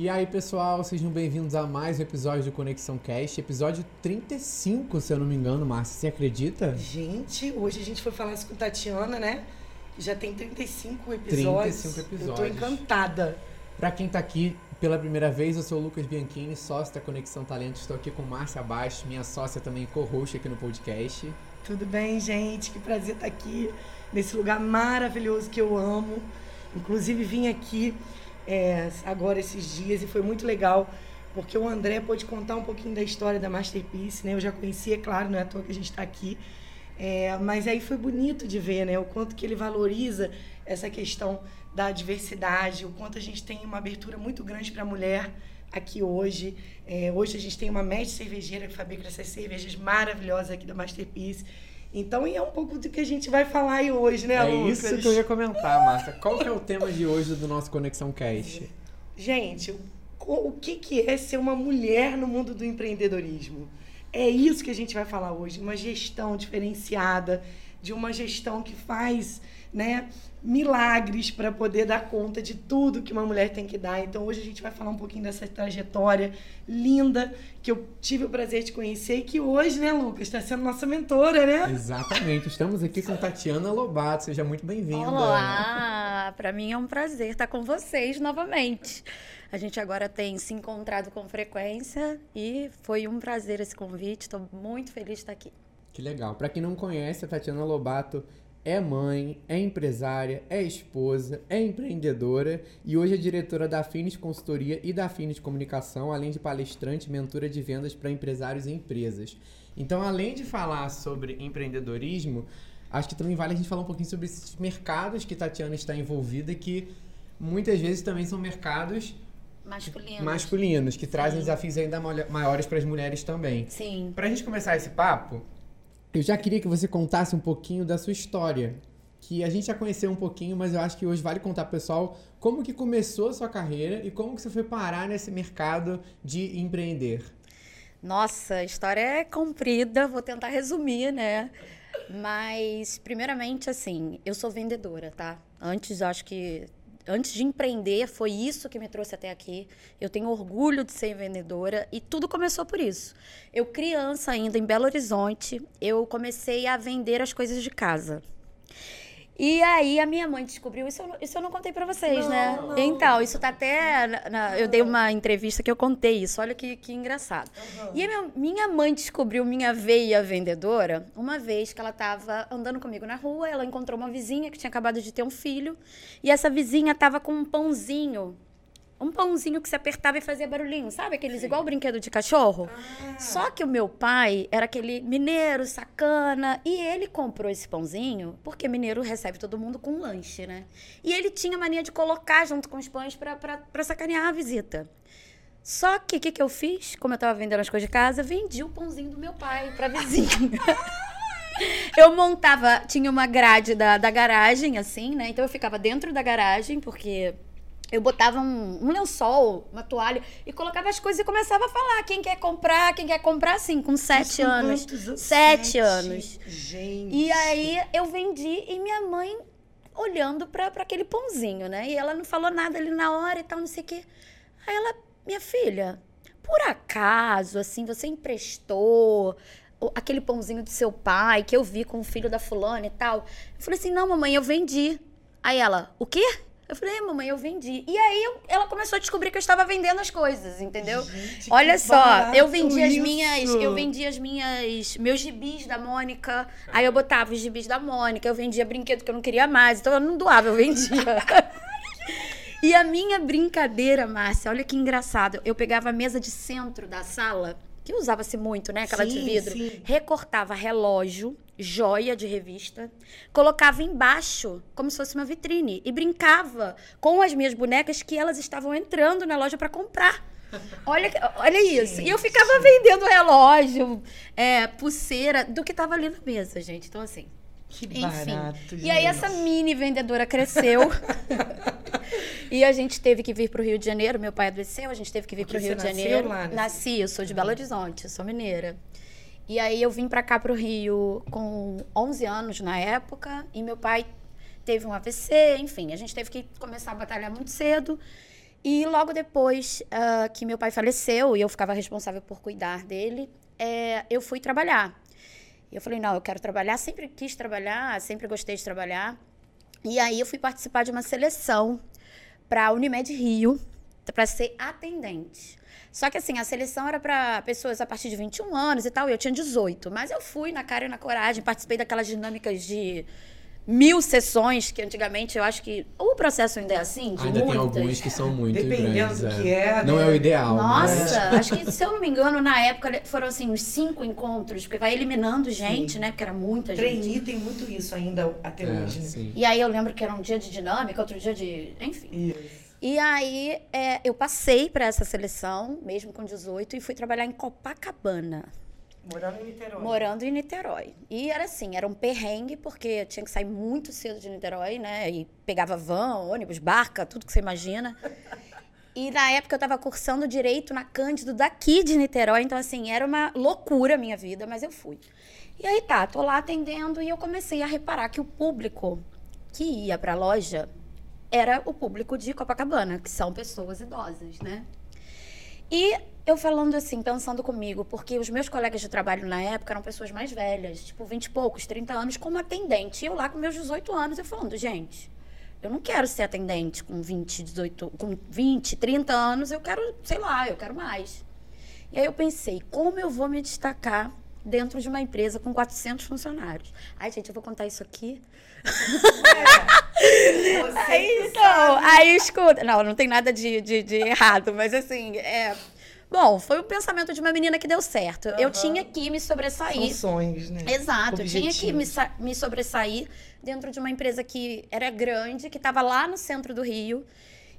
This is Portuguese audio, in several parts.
E aí, pessoal, sejam bem-vindos a mais um episódio do Conexão Cast, episódio 35, se eu não me engano, Márcia, você acredita? Gente, hoje a gente foi falar isso com Tatiana, né? Já tem 35 episódios. 35 episódios. Eu tô encantada. Pra quem tá aqui pela primeira vez, eu sou o Lucas Bianchini, sócio da Conexão Talento. Estou aqui com Márcia Abaixo, minha sócia também co-host aqui no podcast. Tudo bem, gente? Que prazer estar aqui nesse lugar maravilhoso que eu amo. Inclusive vim aqui é, agora esses dias e foi muito legal porque o André pôde contar um pouquinho da história da Masterpiece, né? Eu já conhecia, claro, não é à toa que a gente está aqui. É, mas aí foi bonito de ver, né? O quanto que ele valoriza essa questão da diversidade, o quanto a gente tem uma abertura muito grande para a mulher aqui hoje. É, hoje a gente tem uma média cervejeira que fabrica essas cervejas maravilhosas aqui da Masterpiece. Então, e é um pouco do que a gente vai falar aí hoje, né, É Lucas? isso que eu ia comentar, Márcia. Qual que é o tema de hoje do nosso Conexão Cast? Gente, o, o que, que é ser uma mulher no mundo do empreendedorismo? É isso que a gente vai falar hoje, uma gestão diferenciada, de uma gestão que faz né, milagres para poder dar conta de tudo que uma mulher tem que dar. Então hoje a gente vai falar um pouquinho dessa trajetória linda que eu tive o prazer de conhecer e que hoje, né, Lucas, está sendo nossa mentora, né? Exatamente. Estamos aqui com Tatiana Lobato. Seja muito bem-vinda. Olá! Para mim é um prazer estar com vocês novamente. A gente agora tem se encontrado com frequência e foi um prazer esse convite. Estou muito feliz de estar aqui. Que legal. Para quem não conhece, a Tatiana Lobato é mãe, é empresária, é esposa, é empreendedora e hoje é diretora da Finis Consultoria e da Finis Comunicação, além de palestrante e mentora de vendas para empresários e empresas. Então, além de falar sobre empreendedorismo, acho que também vale a gente falar um pouquinho sobre esses mercados que Tatiana está envolvida, que muitas vezes também são mercados Masculinos. masculinos, que trazem Sim. desafios ainda maiores para as mulheres também. Sim. Pra gente começar esse papo, eu já queria que você contasse um pouquinho da sua história. Que a gente já conheceu um pouquinho, mas eu acho que hoje vale contar pro pessoal como que começou a sua carreira e como que você foi parar nesse mercado de empreender. Nossa, a história é comprida, vou tentar resumir, né? Mas, primeiramente, assim, eu sou vendedora, tá? Antes, eu acho que. Antes de empreender, foi isso que me trouxe até aqui. Eu tenho orgulho de ser vendedora e tudo começou por isso. Eu, criança ainda, em Belo Horizonte, eu comecei a vender as coisas de casa. E aí a minha mãe descobriu, isso eu, não- isso eu não contei pra vocês, né? Não, não. Então, isso tá até. na- na- eu dei uma entrevista que eu contei isso, olha que, que engraçado. E a minha, minha mãe descobriu minha veia vendedora uma vez que ela tava andando comigo na rua, ela encontrou uma vizinha que tinha acabado de ter um filho, e essa vizinha tava com um pãozinho. Um pãozinho que se apertava e fazia barulhinho, sabe? Aqueles igual brinquedo de cachorro. Só que o meu pai era aquele mineiro sacana e ele comprou esse pãozinho porque mineiro recebe todo mundo com um lanche, né? E ele tinha mania de colocar junto com os pães pra sacanear a visita. Só que o que, que eu fiz? Como eu tava vendendo as coisas de casa, vendi o pãozinho do meu pai pra vizinha. Eu montava, tinha uma grade da, da garagem, assim, né? Então eu ficava dentro da garagem, porque eu botava um, um lençol, uma toalha, e colocava as coisas e começava a falar. Quem quer comprar, quem quer comprar, assim, com sete anos. quantos? Sete anos. Gente. E aí eu vendi e minha mãe olhando pra aquele pãozinho, né? E ela não falou nada ali na hora e tal, não sei o quê. Aí ela, minha filha, por acaso, assim, você emprestou aquele pãozinho do seu pai que eu vi com o filho da fulana e tal? Eu falei assim, não, mamãe, eu vendi. Aí ela, o quê? Eu falei, é, mamãe, eu vendi. E aí eu- ela começou a descobrir que eu estava vendendo as coisas, entendeu? Gente, Olha só, eu vendi as isso. minhas, eu vendi as minhas, meus gibis da Mônica. Aí eu botava os gibis da Mônica, eu vendia brinquedo que eu não queria mais, então eu não doava, eu vendia. e a minha brincadeira, Márcia, olha que engraçado. Eu pegava a mesa de centro da sala, que usava-se muito, né, aquela de Sim, vidro, sim. recortava relógio, joia de revista, colocava embaixo, como se fosse uma vitrine, e brincava com as minhas bonecas que elas estavam entrando na loja para comprar. Olha, olha isso. E eu ficava vendendo relógio, é, pulseira, do que tava ali na mesa, gente. Então, assim. Que Enfim. barato, e aí gente. essa mini vendedora cresceu. e a gente teve que vir pro Rio de Janeiro. Meu pai adoeceu, a gente teve que vir Porque pro Rio de Janeiro. lá, né? Nasci, eu sou de Belo Horizonte, eu sou mineira. E aí eu vim pra cá pro Rio com 11 anos na época, e meu pai teve um AVC, enfim, a gente teve que começar a batalhar muito cedo. E logo depois uh, que meu pai faleceu e eu ficava responsável por cuidar dele, é, eu fui trabalhar. E eu falei, não, eu quero trabalhar, sempre quis trabalhar, sempre gostei de trabalhar. E aí eu fui participar de uma seleção para a Unimed Rio, para ser atendente. Só que assim, a seleção era para pessoas a partir de 21 anos e tal, e eu tinha 18. Mas eu fui na cara e na coragem, participei daquelas dinâmicas de mil sessões, que antigamente eu acho que o processo ainda é assim, de Ainda muitas. tem alguns que são muito Dependendo grandes. do é. que é, Não né? é o ideal. Nossa, mas- acho que, se eu não me engano, na época foram assim, uns cinco encontros, porque vai eliminando gente, né? Porque era muita gente. Trainee tem muito isso ainda até É, hoje, né? sim. E aí eu lembro que era um dia de dinâmica, outro dia de. Enfim. Isso. E aí é, eu passei para essa seleção, mesmo com 18, e fui trabalhar em Copacabana, Morando em Niterói. morando em Niterói. E era assim, era um perrengue, porque eu tinha que sair muito cedo de Niterói, né? E pegava van, ônibus, barca, tudo que você imagina. E na época eu estava cursando direito na Cândido daqui de Niterói, então assim, era uma loucura a minha vida, mas eu fui. E aí tá, tô lá atendendo e eu comecei a reparar que o público que ia para a loja era o público de Copacabana, que são pessoas idosas, né? E eu falando assim, pensando comigo, porque os meus colegas de trabalho na época eram pessoas mais velhas, tipo 20 e poucos, 30 anos, como atendente. E eu lá com meus 18 anos, eu falando, gente, eu não quero ser atendente com 20, 18, com 20, 30 anos, eu quero, sei lá, eu quero mais. E aí eu pensei, como eu vou me destacar dentro de uma empresa com 400 funcionários? Ai, gente, eu vou contar isso aqui. Você Aí, então, aí escuta. Não, não tem nada de, de, de errado, mas assim, é. Bom, foi o pensamento de uma menina que deu certo. Eu Aham. tinha que me sobressair. sonhos, né? Exato, eu tinha que me, Objetivos. me sobressair dentro de uma empresa que era grande, que estava lá no centro do Rio.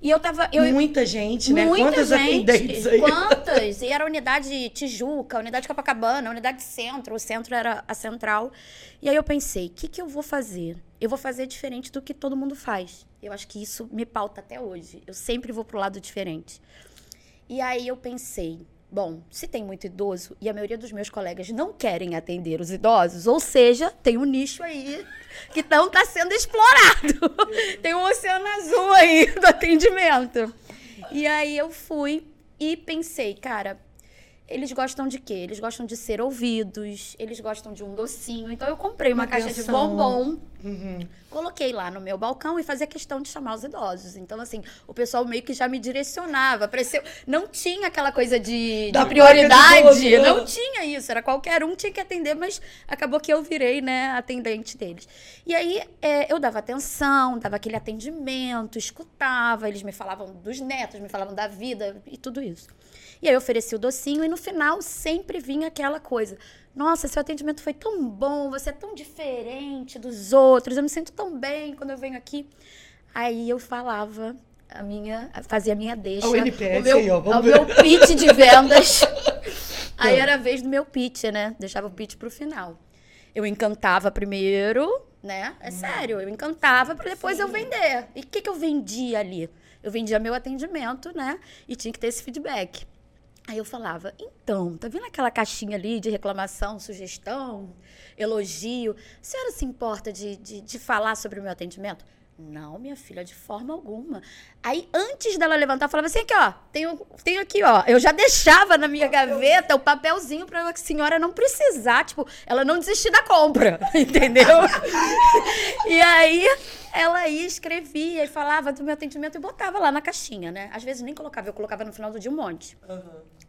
E eu tava. Eu, Muita gente, né? Muita Quantas gente. atendentes aí? Quantas? E era a unidade Tijuca, a unidade Copacabana, a unidade Centro. O centro era a central. E aí eu pensei, o que, que eu vou fazer? Eu vou fazer diferente do que todo mundo faz. Eu acho que isso me pauta até hoje. Eu sempre vou pro lado diferente. E aí eu pensei, bom, se tem muito idoso e a maioria dos meus colegas não querem atender os idosos, ou seja, tem um nicho aí que não está sendo explorado. tem um oceano azul aí do atendimento. E aí eu fui e pensei, cara, eles gostam de quê? Eles gostam de ser ouvidos, eles gostam de um docinho. Então eu comprei uma, Uma caixa de bombom Uhum. coloquei lá no meu balcão e fazia questão de chamar os idosos. Então, assim, o pessoal meio que já me direcionava. Pareceu... Não tinha aquela coisa de, Da de prioridade. não tinha isso. Era qualquer um tinha que atender, mas acabou que eu virei, né, atendente deles. E aí, é, eu dava atenção, dava aquele atendimento, escutava. Eles me falavam dos netos, me falavam da vida e tudo isso. E aí eu ofereci o docinho e no final sempre vinha aquela coisa. Nossa, seu atendimento foi tão bom, você é tão diferente dos outros, eu me sinto tão bem quando eu venho aqui. Aí eu falava a minha, fazia a minha deixa. O NPS o meu, aí, ó, vamos o meu pitch de vendas. aí era a vez do meu pitch, né? Deixava o pitch pro final. Eu encantava primeiro, né? É sério, eu encantava para depois eu vender. E o que, que eu vendia ali? Eu vendia meu atendimento, né? E tinha que ter esse feedback. Aí eu falava, então, tá vendo aquela caixinha ali de reclamação, sugestão, elogio? A senhora se importa de, de, de falar sobre o meu atendimento? Não, minha filha, de forma alguma. Aí, antes dela levantar, eu falava assim, aqui, ó, tenho, tenho aqui, ó. Eu já deixava na minha gaveta o papelzinho pra a senhora não precisar, tipo, ela não desistir da compra, entendeu? e aí, ela ia, escrevia e falava do meu atendimento e botava lá na caixinha, né? Às vezes nem colocava, eu colocava no final do dia um monte.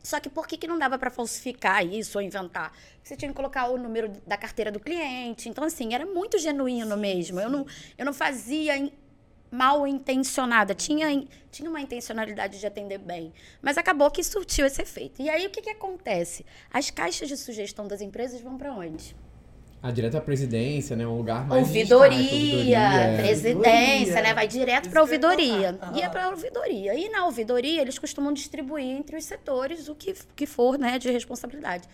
Só que por que, que não dava para falsificar isso ou inventar? Você tinha que colocar o número da carteira do cliente. Então, assim, era muito genuíno mesmo. Eu não, eu não fazia in- mal intencionada. Tinha, in- tinha uma intencionalidade de atender bem. Mas acabou que surtiu esse efeito. E aí, o que, que acontece? As caixas de sugestão das empresas vão para onde? Ah, direto à presidência, né? Um lugar mais Ouvidoria, ouvidoria, é. presidência, Ouvidoria. né? Vai direto para ia ouvidoria. falar. E é para ouvidoria. E na ouvidoria, eles costumam distribuir entre os setores o que, que for, né, de responsabilidade.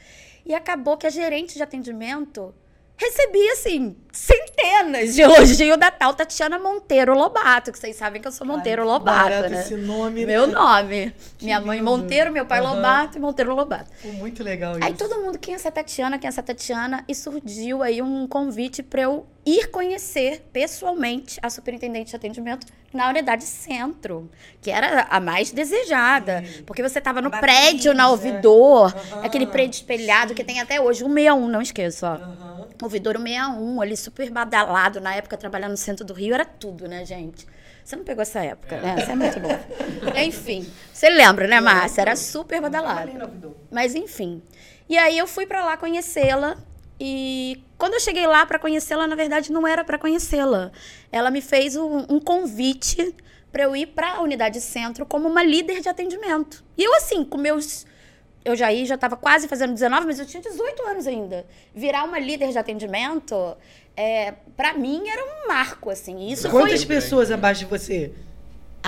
E acabou que a gerente de atendimento recebia, assim, centenas de elogio da tal Tatiana Monteiro Lobato, que vocês sabem que eu sou Monteiro Ai, Lobato, né? esse nome, Meu né? nome. Minha mãe lindo. Monteiro, meu pai Aham. Lobato e Monteiro Lobato. Pô, muito legal isso. Aí todo mundo, quem é essa Tatiana, quem é essa Tatiana? E surgiu aí um convite para eu ir conhecer pessoalmente a superintendente de atendimento na unidade centro, que era a mais desejada. Porque você estava no prédio, na é. ouvidor, Aham. aquele prédio espelhado que tem até hoje, o 61, não esqueço, ó. Aham. Ouvidor 61, ali super badalado. Na época, trabalhar no centro do Rio era tudo, né, gente? Você não pegou essa época, né? Você é muito bom. Enfim, você lembra, né, Márcia? Era super badalado. Mas enfim. E aí eu fui pra lá conhecê-la e quando eu cheguei lá pra conhecê-la, na verdade não era pra conhecê-la. Ela me fez um, um convite pra eu ir pra unidade centro como uma líder de atendimento. E eu assim, com meus eu já ia, já estava quase fazendo 19, mas eu tinha 18 anos ainda. Virar uma líder de atendimento, é, para mim era um marco assim. Isso Quantas foi pessoas abaixo de você?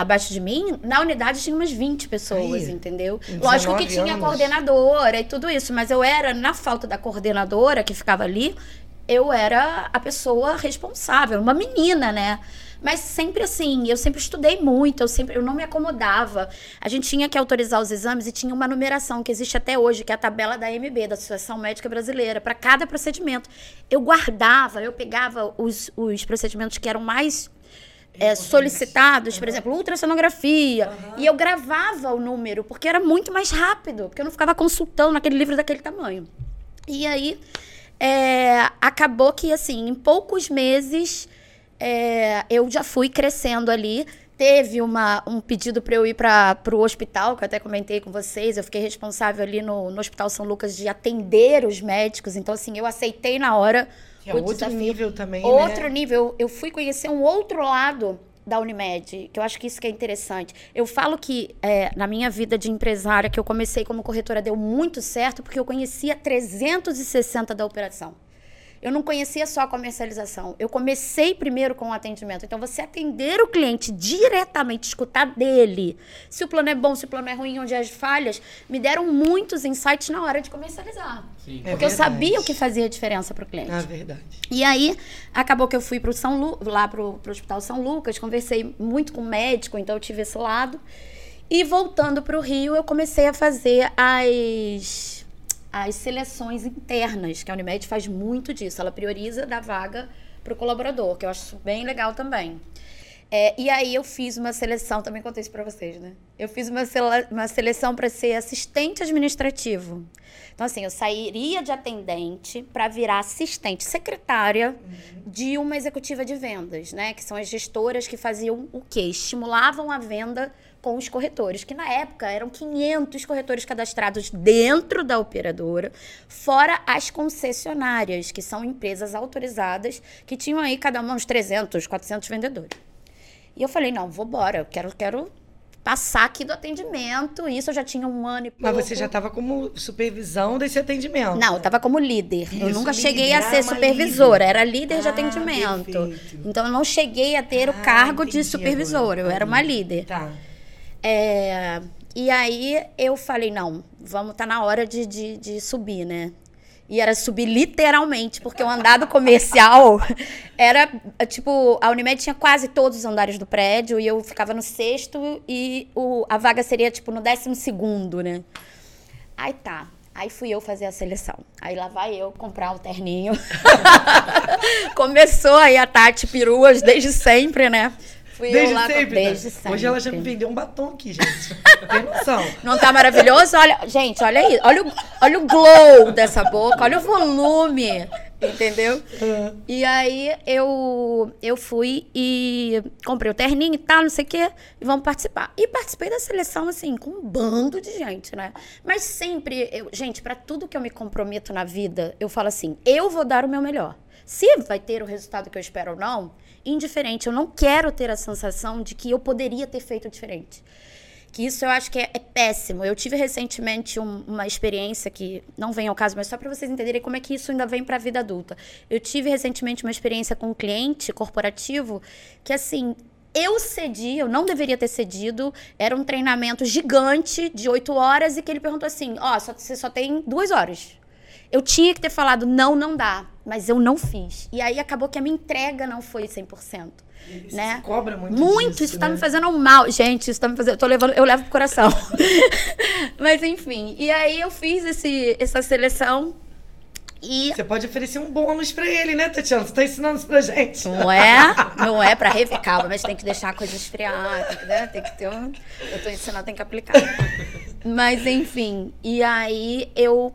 Abaixo de mim, na unidade tinha umas 20 pessoas, Aí, entendeu? Lógico que 19 tinha anos. coordenadora e tudo isso, mas eu era, na falta da coordenadora que ficava ali, eu era a pessoa responsável, uma menina, né? Mas sempre assim, eu sempre estudei muito, eu sempre eu não me acomodava. A gente tinha que autorizar os exames e tinha uma numeração que existe até hoje, que é a tabela da AMB, da Associação Médica Brasileira, para cada procedimento. Eu guardava, eu pegava os, os procedimentos que eram mais é, solicitados, por exemplo, ultrassonografia. E eu gravava o número, porque era muito mais rápido, porque eu não ficava consultando aquele livro daquele tamanho. E aí, é, acabou que, assim, em poucos meses, é, eu já fui crescendo ali. Teve uma, um pedido para eu ir para o hospital, que eu até comentei com vocês. Eu fiquei responsável ali no, no Hospital São Lucas de atender os médicos. Então, assim, eu aceitei na hora Que é o outro desafio. nível também, Outro né? nível. Eu fui conhecer um outro lado da Unimed, que eu acho que isso que é interessante. Eu falo que é, na minha vida de empresária, que eu comecei como corretora, deu muito certo, porque eu conhecia 360 da operação. Eu não conhecia só a comercialização. Eu comecei primeiro com o atendimento. Então, você atender o cliente diretamente, escutar dele, se o plano é bom, se o plano é ruim, onde as falhas, me deram muitos insights na hora de comercializar. Sim. É Porque eu verdade. sabia o que fazia diferença para o cliente. Ah, verdade. E aí, acabou que eu fui pro São Lu, lá pro, pro Hospital São Lucas, conversei muito com o médico, então eu tive esse lado. E voltando pro Rio, eu comecei a fazer as, as seleções internas, que a Unimed faz muito disso. Ela prioriza da vaga pro colaborador, que eu acho bem legal também. É, e aí eu fiz uma seleção, também contei isso para vocês, né? Eu fiz uma, sele- uma seleção para ser assistente administrativo. Então, assim, eu sairia de atendente para virar assistente secretária de uma executiva de vendas, né? Que são as gestoras que faziam o quê? Estimulavam a venda com os corretores, que na época eram 500 corretores cadastrados dentro da operadora, fora as concessionárias, que são empresas autorizadas, que tinham aí cada uma uns 300, 400 vendedores. E eu falei, não, vou embora, eu quero, quero passar aqui do atendimento. Isso eu já tinha um ano e Mas pouco. você já estava como supervisão desse atendimento. Não, eu tava como líder. eu Isso, nunca líder. cheguei a ser supervisora, líder. era líder de Ah, atendimento. perfeito. Então eu não cheguei a ter o Ah, cargo de entendi supervisora, agora. eu era uma líder. Tá. É, e aí eu falei, não, vamos, tá na hora de, de, de subir, né? E era subir literalmente, porque o andado comercial era, tipo, a Unimed tinha quase todos os andares do prédio e eu ficava no sexto e o, a vaga seria, tipo, no décimo segundo, né? Aí tá. Aí fui eu fazer a seleção. Aí lá vai eu comprar o terninho. Começou aí a Tati Peruas desde sempre, né? Fui Desde eu lá com- sempre, né? desde sempre. Hoje ela já me vendeu um batom aqui, gente. Tem noção. Não tá maravilhoso? Olha, gente, olha aí. Olha o, olha o glow dessa boca, olha o volume. Entendeu? E aí eu, eu fui e comprei o terninho e tal, não sei o quê, e vamos participar. E participei da seleção, assim, com um bando de gente, né? Mas sempre, eu, gente, pra tudo que eu me comprometo na vida, eu falo assim: eu vou dar o meu melhor. Se vai ter o resultado que eu espero ou não, indiferente. Eu não quero ter a sensação de que eu poderia ter feito diferente que isso eu acho que é, é péssimo. Eu tive recentemente um- uma experiência que não vem ao caso, mas só para vocês entenderem como é que isso ainda vem para a vida adulta. Eu tive recentemente uma experiência com um cliente corporativo que assim, eu cedi, eu não deveria ter cedido. Era um treinamento gigante de oito horas e que ele perguntou assim: ó, só- você só tem duas horas. Eu tinha que ter falado, não, não dá. Mas eu não fiz. E aí acabou que a minha entrega não foi 100%. Isso né? se cobra muito Muito, disso, isso tá né? me fazendo mal. Gente, isso tá me fazendo. Eu, tô levando, eu levo pro coração. Mas enfim. E aí eu fiz esse, essa seleção. E Você pode oferecer um bônus pra ele, né, Tatiana? Você tá ensinando isso pra gente. Não é, não é pra rever calma, mas tem que deixar a coisa esfriar, tem que, né, tem que ter um... Eu tô ensinando, tem que aplicar. Mas, enfim, e aí eu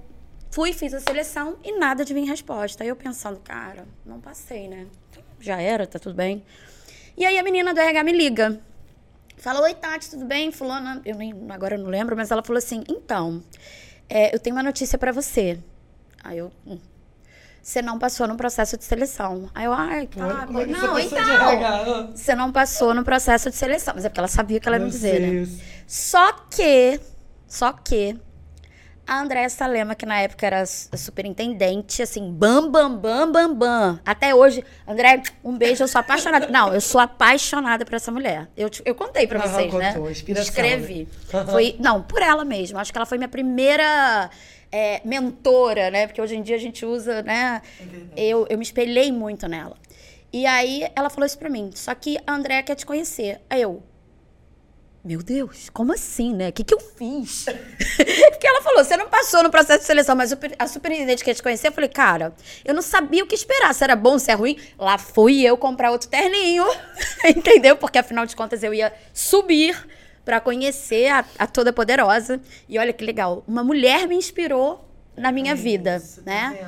fui, fiz a seleção e nada de vir resposta. Aí eu pensando, cara, não passei, né? Já era, tá tudo bem. E aí a menina do RH me liga. Fala, oi, Tati, tudo bem? Fulana, eu nem, agora eu não lembro, mas ela falou assim, então, é, eu tenho uma notícia pra você. Aí eu... hum, Você não passou no processo de seleção. Aí eu, ai, tá. Como é não, então. Você não passou no processo de seleção. Mas é porque ela sabia que ela ia me dizer, né? Só que, só que, a Andréa Salema, que na época era superintendente, assim, bam, bam, bam, bam, bam. Até hoje, André, um beijo, eu sou apaixonada. Não, eu sou apaixonada por essa mulher. Eu, eu contei pra vocês, né? contou, inspiração, Escrevi. né? Foi, não, por ela mesma. Acho que ela foi minha primeira é, mentora, né? Porque hoje em dia a gente usa, né? Eu, eu me espelhei muito nela. E aí ela falou isso pra mim. Só que a Andréa quer te conhecer. Aí eu, meu Deus, como assim, né? O que, que eu fiz? Porque ela falou, você não passou no processo de seleção, mas a superintendente quer te conhecer. Eu falei, cara, eu não sabia o que esperar, se era bom, se é ruim. Lá fui eu comprar outro terninho, entendeu? Porque afinal de contas eu ia subir pra conhecer a, a Toda Poderosa. E olha que legal, uma mulher me inspirou na minha vida, Isso, tá né?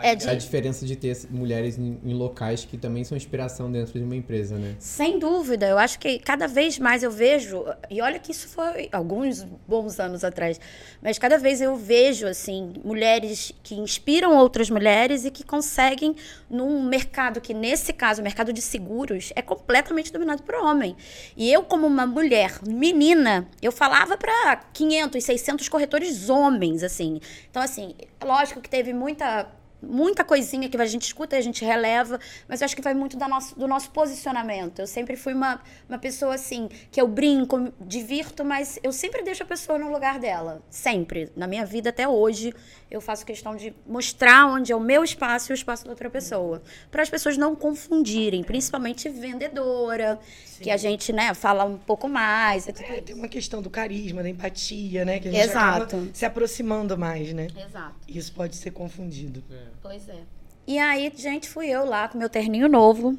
É de- A diferença de ter mulheres em, em locais que também são inspiração dentro de uma empresa, né? Sem dúvida, eu acho que cada vez mais eu vejo, e olha que isso foi alguns bons anos atrás, mas cada vez eu vejo assim mulheres que inspiram outras mulheres e que conseguem num mercado que nesse caso, o mercado de seguros, é completamente dominado por homem. E eu como uma mulher, menina, eu falava para 500, 600 corretores homens, assim. Então assim, lógico que teve muita muita coisinha que a gente escuta e a gente releva, mas eu acho que vai muito da nosso, do nosso posicionamento. Eu sempre fui uma, uma pessoa assim, que eu brinco, divirto, mas eu sempre deixo a pessoa no lugar dela. Sempre. Na minha vida até hoje, eu faço questão de mostrar onde é o meu espaço e o espaço da outra pessoa. Para as pessoas não confundirem, principalmente vendedora, que a gente, né, fala um pouco mais. tudo É, tem uma questão do carisma, da empatia, né? Que a gente Exato. acaba se aproximando mais, né? Exato. Isso pode ser confundido. Pois é. E aí, gente, fui eu lá com meu terninho novo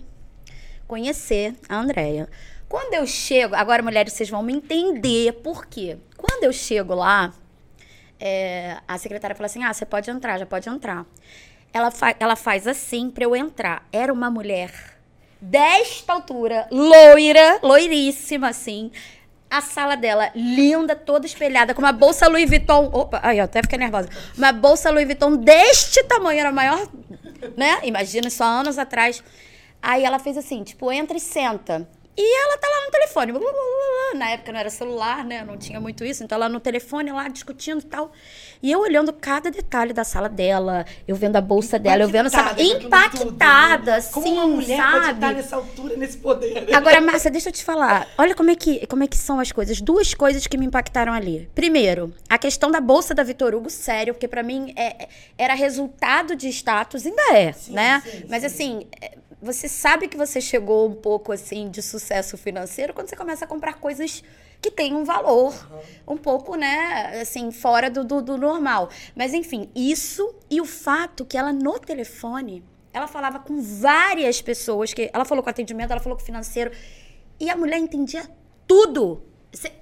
conhecer a Andrea. Quando eu chego, agora mulheres, vocês vão me entender por quê. Quando eu chego lá, é, a secretária fala assim: ah, você pode entrar, já pode entrar. Ela, fa ela faz assim pra eu entrar. Era uma mulher desta altura, loira, loiríssima, assim. A sala dela, linda, toda espelhada, com uma bolsa Louis Vuitton. Opa, aí, ó, até fiquei nervosa. Uma bolsa Louis Vuitton deste tamanho, era maior, né? Imagina, só anos atrás. Aí ela fez assim, tipo, entra e senta. E ela tá lá no telefone. blá, blá, blá. Na época não era celular, né? Não tinha muito isso. Então ela no telefone lá discutindo e tal. E eu olhando cada detalhe da sala dela, eu vendo a bolsa dela, eu vendo, sabe? Impactada com aquilo tudo, Impactada, né? sim, Como uma mulher pode sabe? estar nessa altura, nesse poder, né? Agora, Márcia, deixa eu te falar. Olha como é, que, como é que são as coisas. Duas coisas que me impactaram ali. Primeiro, a questão da bolsa da Vitor Hugo, sério, porque pra mim é- era resultado de status, ainda é, né? sim, Mas sim. assim, é, você sabe que você chegou um pouco assim de sucesso financeiro quando você começa a comprar coisas que têm um valor um pouco, né, assim, fora do, do, do normal. Mas enfim, isso e o fato que ela no telefone, ela falava com várias pessoas, que ela falou com atendimento, ela falou com financeiro, e a mulher entendia tudo.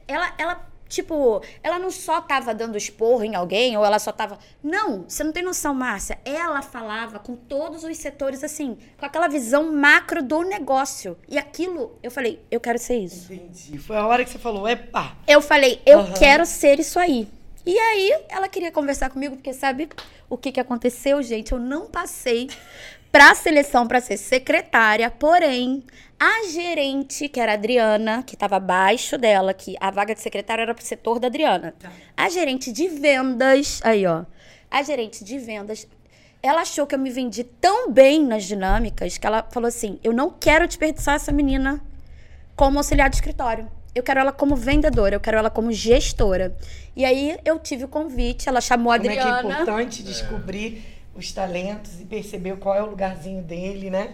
Ela, ela tipo, ela não só tava dando esporro em alguém, ou ela só tava. Não, você não tem noção, Márcia. Ela falava com todos os setores, assim, com aquela visão macro do negócio. E aquilo, eu falei, eu quero ser isso. Entendi. Foi a hora que você falou, epa. Eu falei, eu Aham. quero ser isso aí. E aí, ela queria conversar comigo, porque sabe o que, que aconteceu, gente? Eu não passei pra seleção pra ser secretária, porém, a gerente, que era a Adriana, que estava abaixo dela, que a vaga de secretária era pro setor da Adriana. Tá. A gerente de vendas, aí ó, a gerente de vendas, ela achou que eu me vendi tão bem nas dinâmicas que ela falou assim: eu não quero desperdiçar essa menina como auxiliar de escritório. eu quero ela como vendedora, eu quero ela como gestora. E aí eu tive o convite, ela chamou a Como é que é Adriana. importante descobrir os talentos e perceber qual é o lugarzinho dele, né?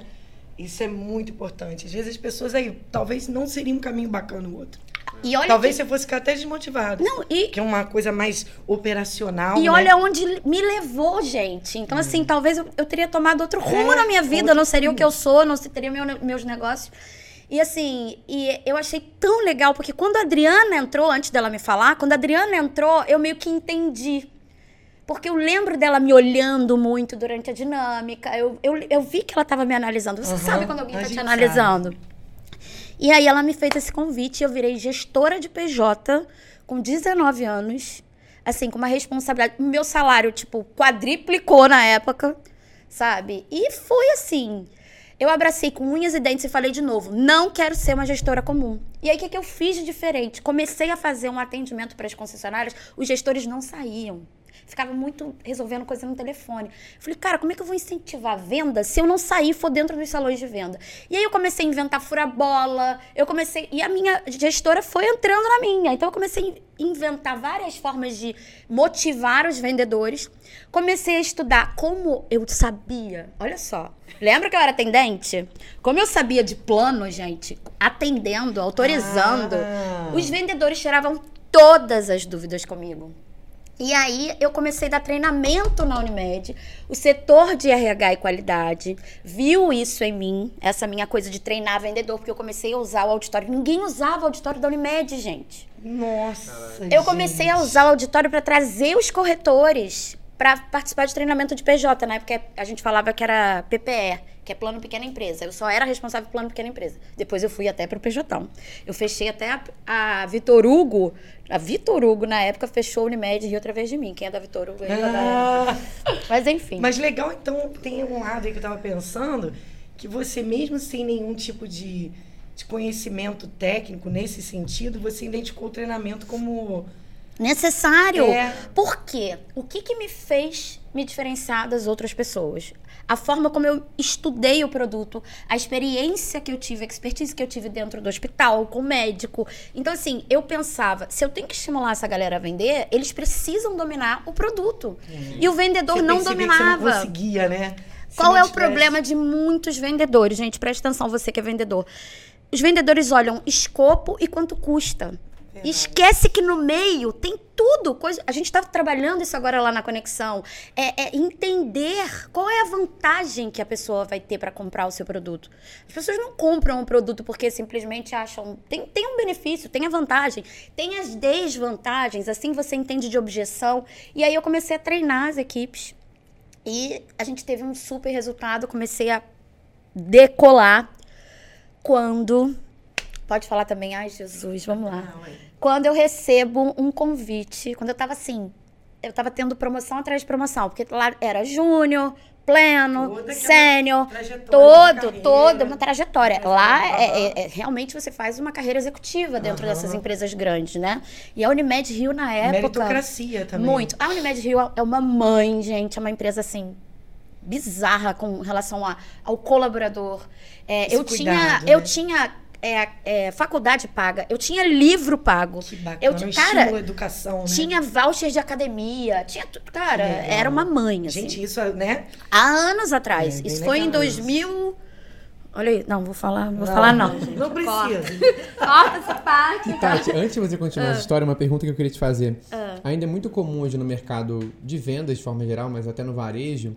Isso é muito importante. Às vezes as pessoas aí, talvez não seria um caminho bacana o outro. e olha Talvez que- você fosse ficar até desmotivado. Não, e, Que é uma coisa mais operacional. E né? olha onde me levou, gente. Então, assim, talvez eu, eu teria tomado outro rumo É, na minha vida. Não seria o rumo. que eu sou, não teria meu- meus negócios. E assim, e eu achei tão legal, porque quando a Adriana entrou, antes dela me falar, quando a Adriana entrou, eu meio que entendi. Porque eu lembro dela me olhando muito durante a dinâmica. Eu, eu, eu vi que ela estava me analisando. Você Aham, sabe quando alguém está te analisando. E aí ela me fez esse convite, eu virei gestora de PJ com 19 anos, assim, com uma responsabilidade. Meu salário, tipo, quadriplicou na época, sabe? E foi assim. Eu abracei com unhas e dentes e falei de novo: não quero ser uma gestora comum. E aí, o que, que eu fiz de diferente? Comecei a fazer um atendimento para as concessionárias, os gestores não saíam. Ficava muito resolvendo coisa no telefone. Falei, cara, como é que eu vou incentivar a venda se eu não sair e for dentro dos salões de venda? E aí eu comecei a inventar fura-bola, eu comecei. E a minha gestora foi entrando na minha. Então eu comecei a inventar várias formas de motivar os vendedores. Comecei a estudar como eu sabia. Olha só. Lembra que eu era atendente? Como eu sabia de plano, gente, atendendo, autorizando, Ah. os vendedores tiravam todas as dúvidas comigo. E aí eu comecei a dar treinamento na Unimed. O setor de RH e qualidade viu isso em mim, essa minha coisa de treinar vendedor, porque eu comecei a usar o auditório. Ninguém usava o auditório da Unimed, gente. Nossa. Eu comecei a usar o auditório para trazer os corretores para participar de treinamento de PJ, né? Porque a gente falava que era PPE, que é Plano Pequena Empresa. Eu só era responsável por Plano Pequena Empresa. Depois eu fui até para o PJ. Eu fechei até a, a Vitor Hugo. A Vitor Hugo, na época, fechou a Unimed Rio através de mim. Quem é da Vitor Hugo aí? Ah, Mas enfim. mas legal, então, tem um lado aí que eu tava pensando, que você mesmo sem nenhum tipo de, de conhecimento técnico nesse sentido, você identificou o treinamento como... necessário. É. Por quê? O que, que me fez me diferenciar das outras pessoas? A forma como eu estudei o produto, a experiência que eu tive, a expertise que eu tive dentro do hospital, com o médico. Então, assim, eu pensava, se eu tenho que estimular essa galera a vender, eles precisam dominar o produto. E o vendedor Você não percebia que você dominava. não conseguia, né? Se Qual é o problema de muitos vendedores? Gente, presta atenção, você que é vendedor. Os vendedores olham escopo e quanto custa. Verdade. Esquece que no meio tem tudo. Coisa... A gente está trabalhando isso agora lá na conexão. É, é entender qual é a vantagem que a pessoa vai ter para comprar o seu produto. As pessoas não compram um produto porque simplesmente acham. Tem, tem um benefício, tem a vantagem, tem as desvantagens. Assim você entende de objeção. E aí eu comecei a treinar as equipes. E a gente teve um super resultado. Comecei a decolar quando. Pode falar também, ai Jesus, vamos lá. Não, é. Quando eu recebo um convite, quando eu tava assim, eu tava tendo promoção atrás de promoção, porque lá era júnior, pleno, sênior, todo, toda uma trajetória. Lá é, é- é- realmente você faz uma carreira executiva dentro Aham. dessas empresas grandes, né? E a Unimed Rio na época Meritocracia também. muito. A Unimed Rio é uma mãe, gente, é uma empresa assim bizarra com relação a- ao colaborador. É, eu tinha, cuidado, eu né? tinha é, é, faculdade paga, eu tinha livro pago. Que bacana. Eu, cara, educação, né? tinha voucher de academia, tinha tudo. Cara, era uma mãe, assim. Gente, isso, né? Há anos atrás. É, Isso foi em legal 2000. Olha aí, não, vou falar, não vou falar não. gente. Não precisa. Corta essa parte. E Tati, antes de você continuar Ah. essa história, uma pergunta que eu queria te fazer. Ainda é muito comum hoje no mercado de vendas, de forma geral, mas até no varejo,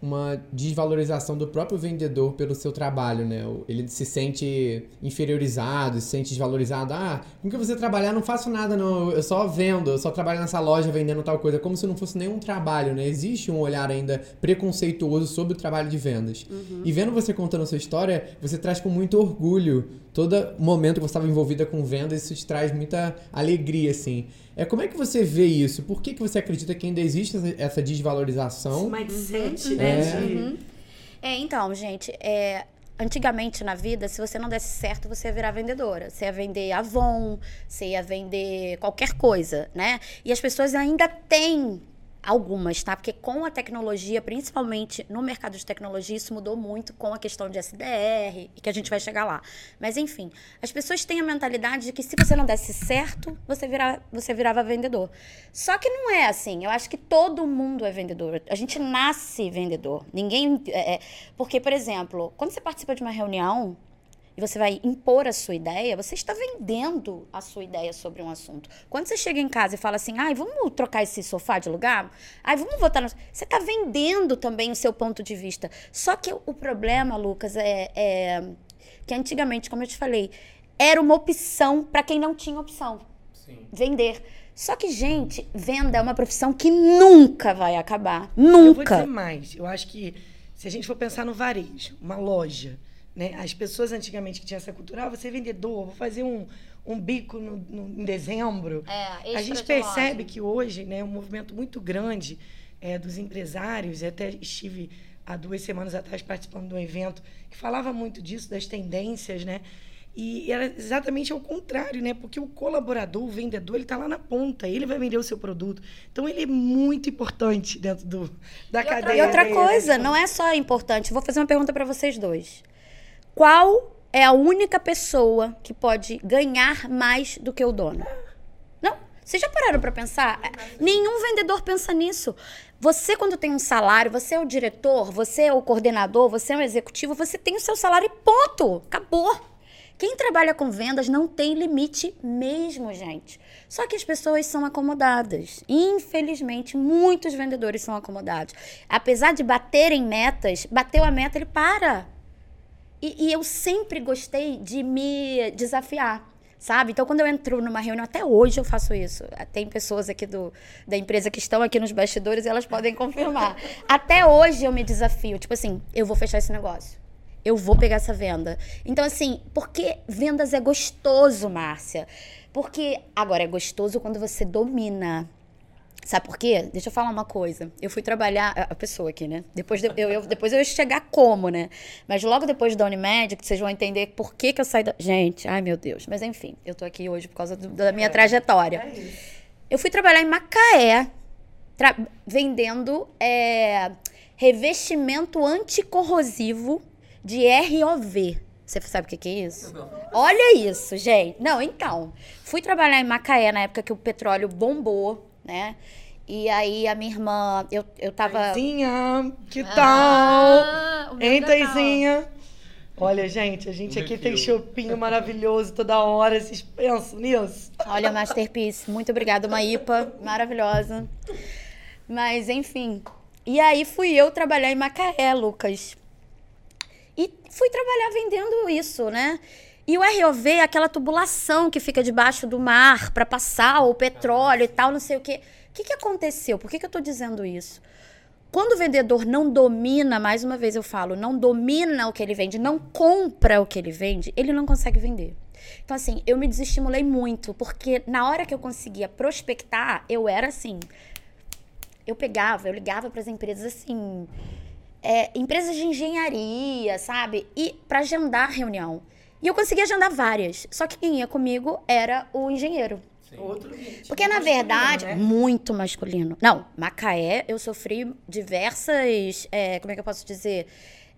uma desvalorização do próprio vendedor pelo seu trabalho, né? Ele se sente inferiorizado, se sente desvalorizado. Ah, com que você trabalhar, não faço nada, não. Eu só vendo, eu só trabalho nessa loja vendendo tal coisa, como se não fosse nenhum trabalho, né? Existe um olhar ainda preconceituoso sobre o trabalho de vendas. E vendo você contando a sua história, você traz com muito orgulho todo momento que você estava envolvida com vendas, isso te traz muita alegria, assim. É, como é que você vê isso? Por que, que você acredita que ainda existe essa- desvalorização? Esse mindset, Uhum. né? É. de- É, então, gente, é, antigamente na vida, se você não desse certo, você ia virar vendedora. Você ia vender Avon, você ia vender qualquer coisa, né? E as pessoas ainda têm Algumas, tá? Porque com a tecnologia, principalmente no mercado de tecnologia, isso mudou muito com a questão de SDR e que a gente vai chegar lá. Mas enfim, as pessoas têm a mentalidade de que se você não desse certo, você, vira, você virava vendedor. Só que não é assim. Eu acho que todo mundo é vendedor. A gente nasce vendedor. Ninguém. É, é porque, por exemplo, quando você participa de uma reunião, e você vai impor a sua ideia, você está vendendo a sua ideia sobre um assunto. Quando você chega em casa e fala assim, ai, vamos trocar esse sofá de lugar? Ai, vamos votar no... Você está vendendo também o seu ponto de vista. Só que o problema, Lucas, é, é que antigamente, como eu te falei, era uma opção para quem não tinha opção. Sim. Vender. Só que, gente, venda é uma profissão que nunca vai acabar. Nunca. Eu vou dizer mais. Eu acho que se a gente for pensar no varejo, uma loja, né? As pessoas antigamente que tinham essa cultura, ah, você é vendedor, vou fazer um, um bico no, no em dezembro. É, a gente percebe que hoje né, é um movimento muito grande é, dos empresários, e até estive há duas semanas atrás participando de um evento que falava muito disso, das tendências, né? E era exatamente ao contrário, né? Porque o colaborador, o vendedor, ele está lá na ponta, ele vai vender o seu produto. Então ele é muito importante dentro do, da e cadeia. Outra, e outra coisa, não é só importante. Vou fazer uma pergunta para vocês dois. Qual é a única pessoa que pode ganhar mais do que o dono? Não? Vocês já pararam para pensar? Nenhum vendedor pensa nisso. Você, quando tem um salário, você é o diretor, você é o coordenador, você é o executivo, você tem o seu salário e ponto. Acabou. Quem trabalha com vendas não tem limite mesmo, gente. Só que as pessoas são acomodadas. Infelizmente, muitos vendedores são acomodados. Apesar de baterem metas, bateu a meta, ele para. E, e eu sempre gostei de me desafiar sabe? Então, quando eu entro numa reunião, até hoje eu faço isso. Tem pessoas aqui do, da empresa que estão aqui nos bastidores e elas podem confirmar. até hoje eu me desafio. Tipo assim, eu vou fechar esse negócio. Eu vou pegar essa venda. Então, assim, porque vendas é gostoso, Márcia? Porque, agora, é gostoso quando você domina. Sabe por quê? Deixa eu falar uma coisa. Eu fui trabalhar. A pessoa aqui, né? Depois, de, eu, eu, depois eu ia chegar como, né? Mas logo depois da Unimed, que vocês vão entender por que, que eu saí da. Gente, ai meu Deus. Mas enfim, eu tô aqui hoje por causa do, da minha é, trajetória. É eu fui trabalhar em Macaé, tra... vendendo é, revestimento anticorrosivo de ROV. Você sabe o que, que é isso? Olha isso, gente. Não, então. Fui trabalhar em Macaé na época que o petróleo bombou né? E aí a minha irmã, eu, eu tava. Taizinha, que ah, tal? Ah, hein, Taizinha? Olha, gente, a gente aqui tem chopinho maravilhoso toda hora. Vocês pensam nisso? Olha, Masterpiece, muito obrigada. Uma IPA maravilhosa. Mas, enfim. E aí fui eu trabalhar em Macaé, Lucas. E fui trabalhar vendendo isso, né? E o ROV é aquela tubulação que fica debaixo do mar para passar o petróleo e tal, não sei o quê. O que, que aconteceu? Por que, que eu estou dizendo isso? Quando o vendedor não domina, mais uma vez eu falo, não domina o que ele vende, não compra o que ele vende, ele não consegue vender. Então, assim, eu me desestimulei muito, porque na hora que eu conseguia prospectar, eu era assim. Eu pegava, eu ligava para as empresas assim. É, empresas de engenharia, sabe? E para agendar reunião. E eu consegui agendar várias. Só que quem ia comigo era o engenheiro. Outro Porque, na verdade, né? muito masculino. Não, Macaé, eu sofri diversas. É, como é que eu posso dizer?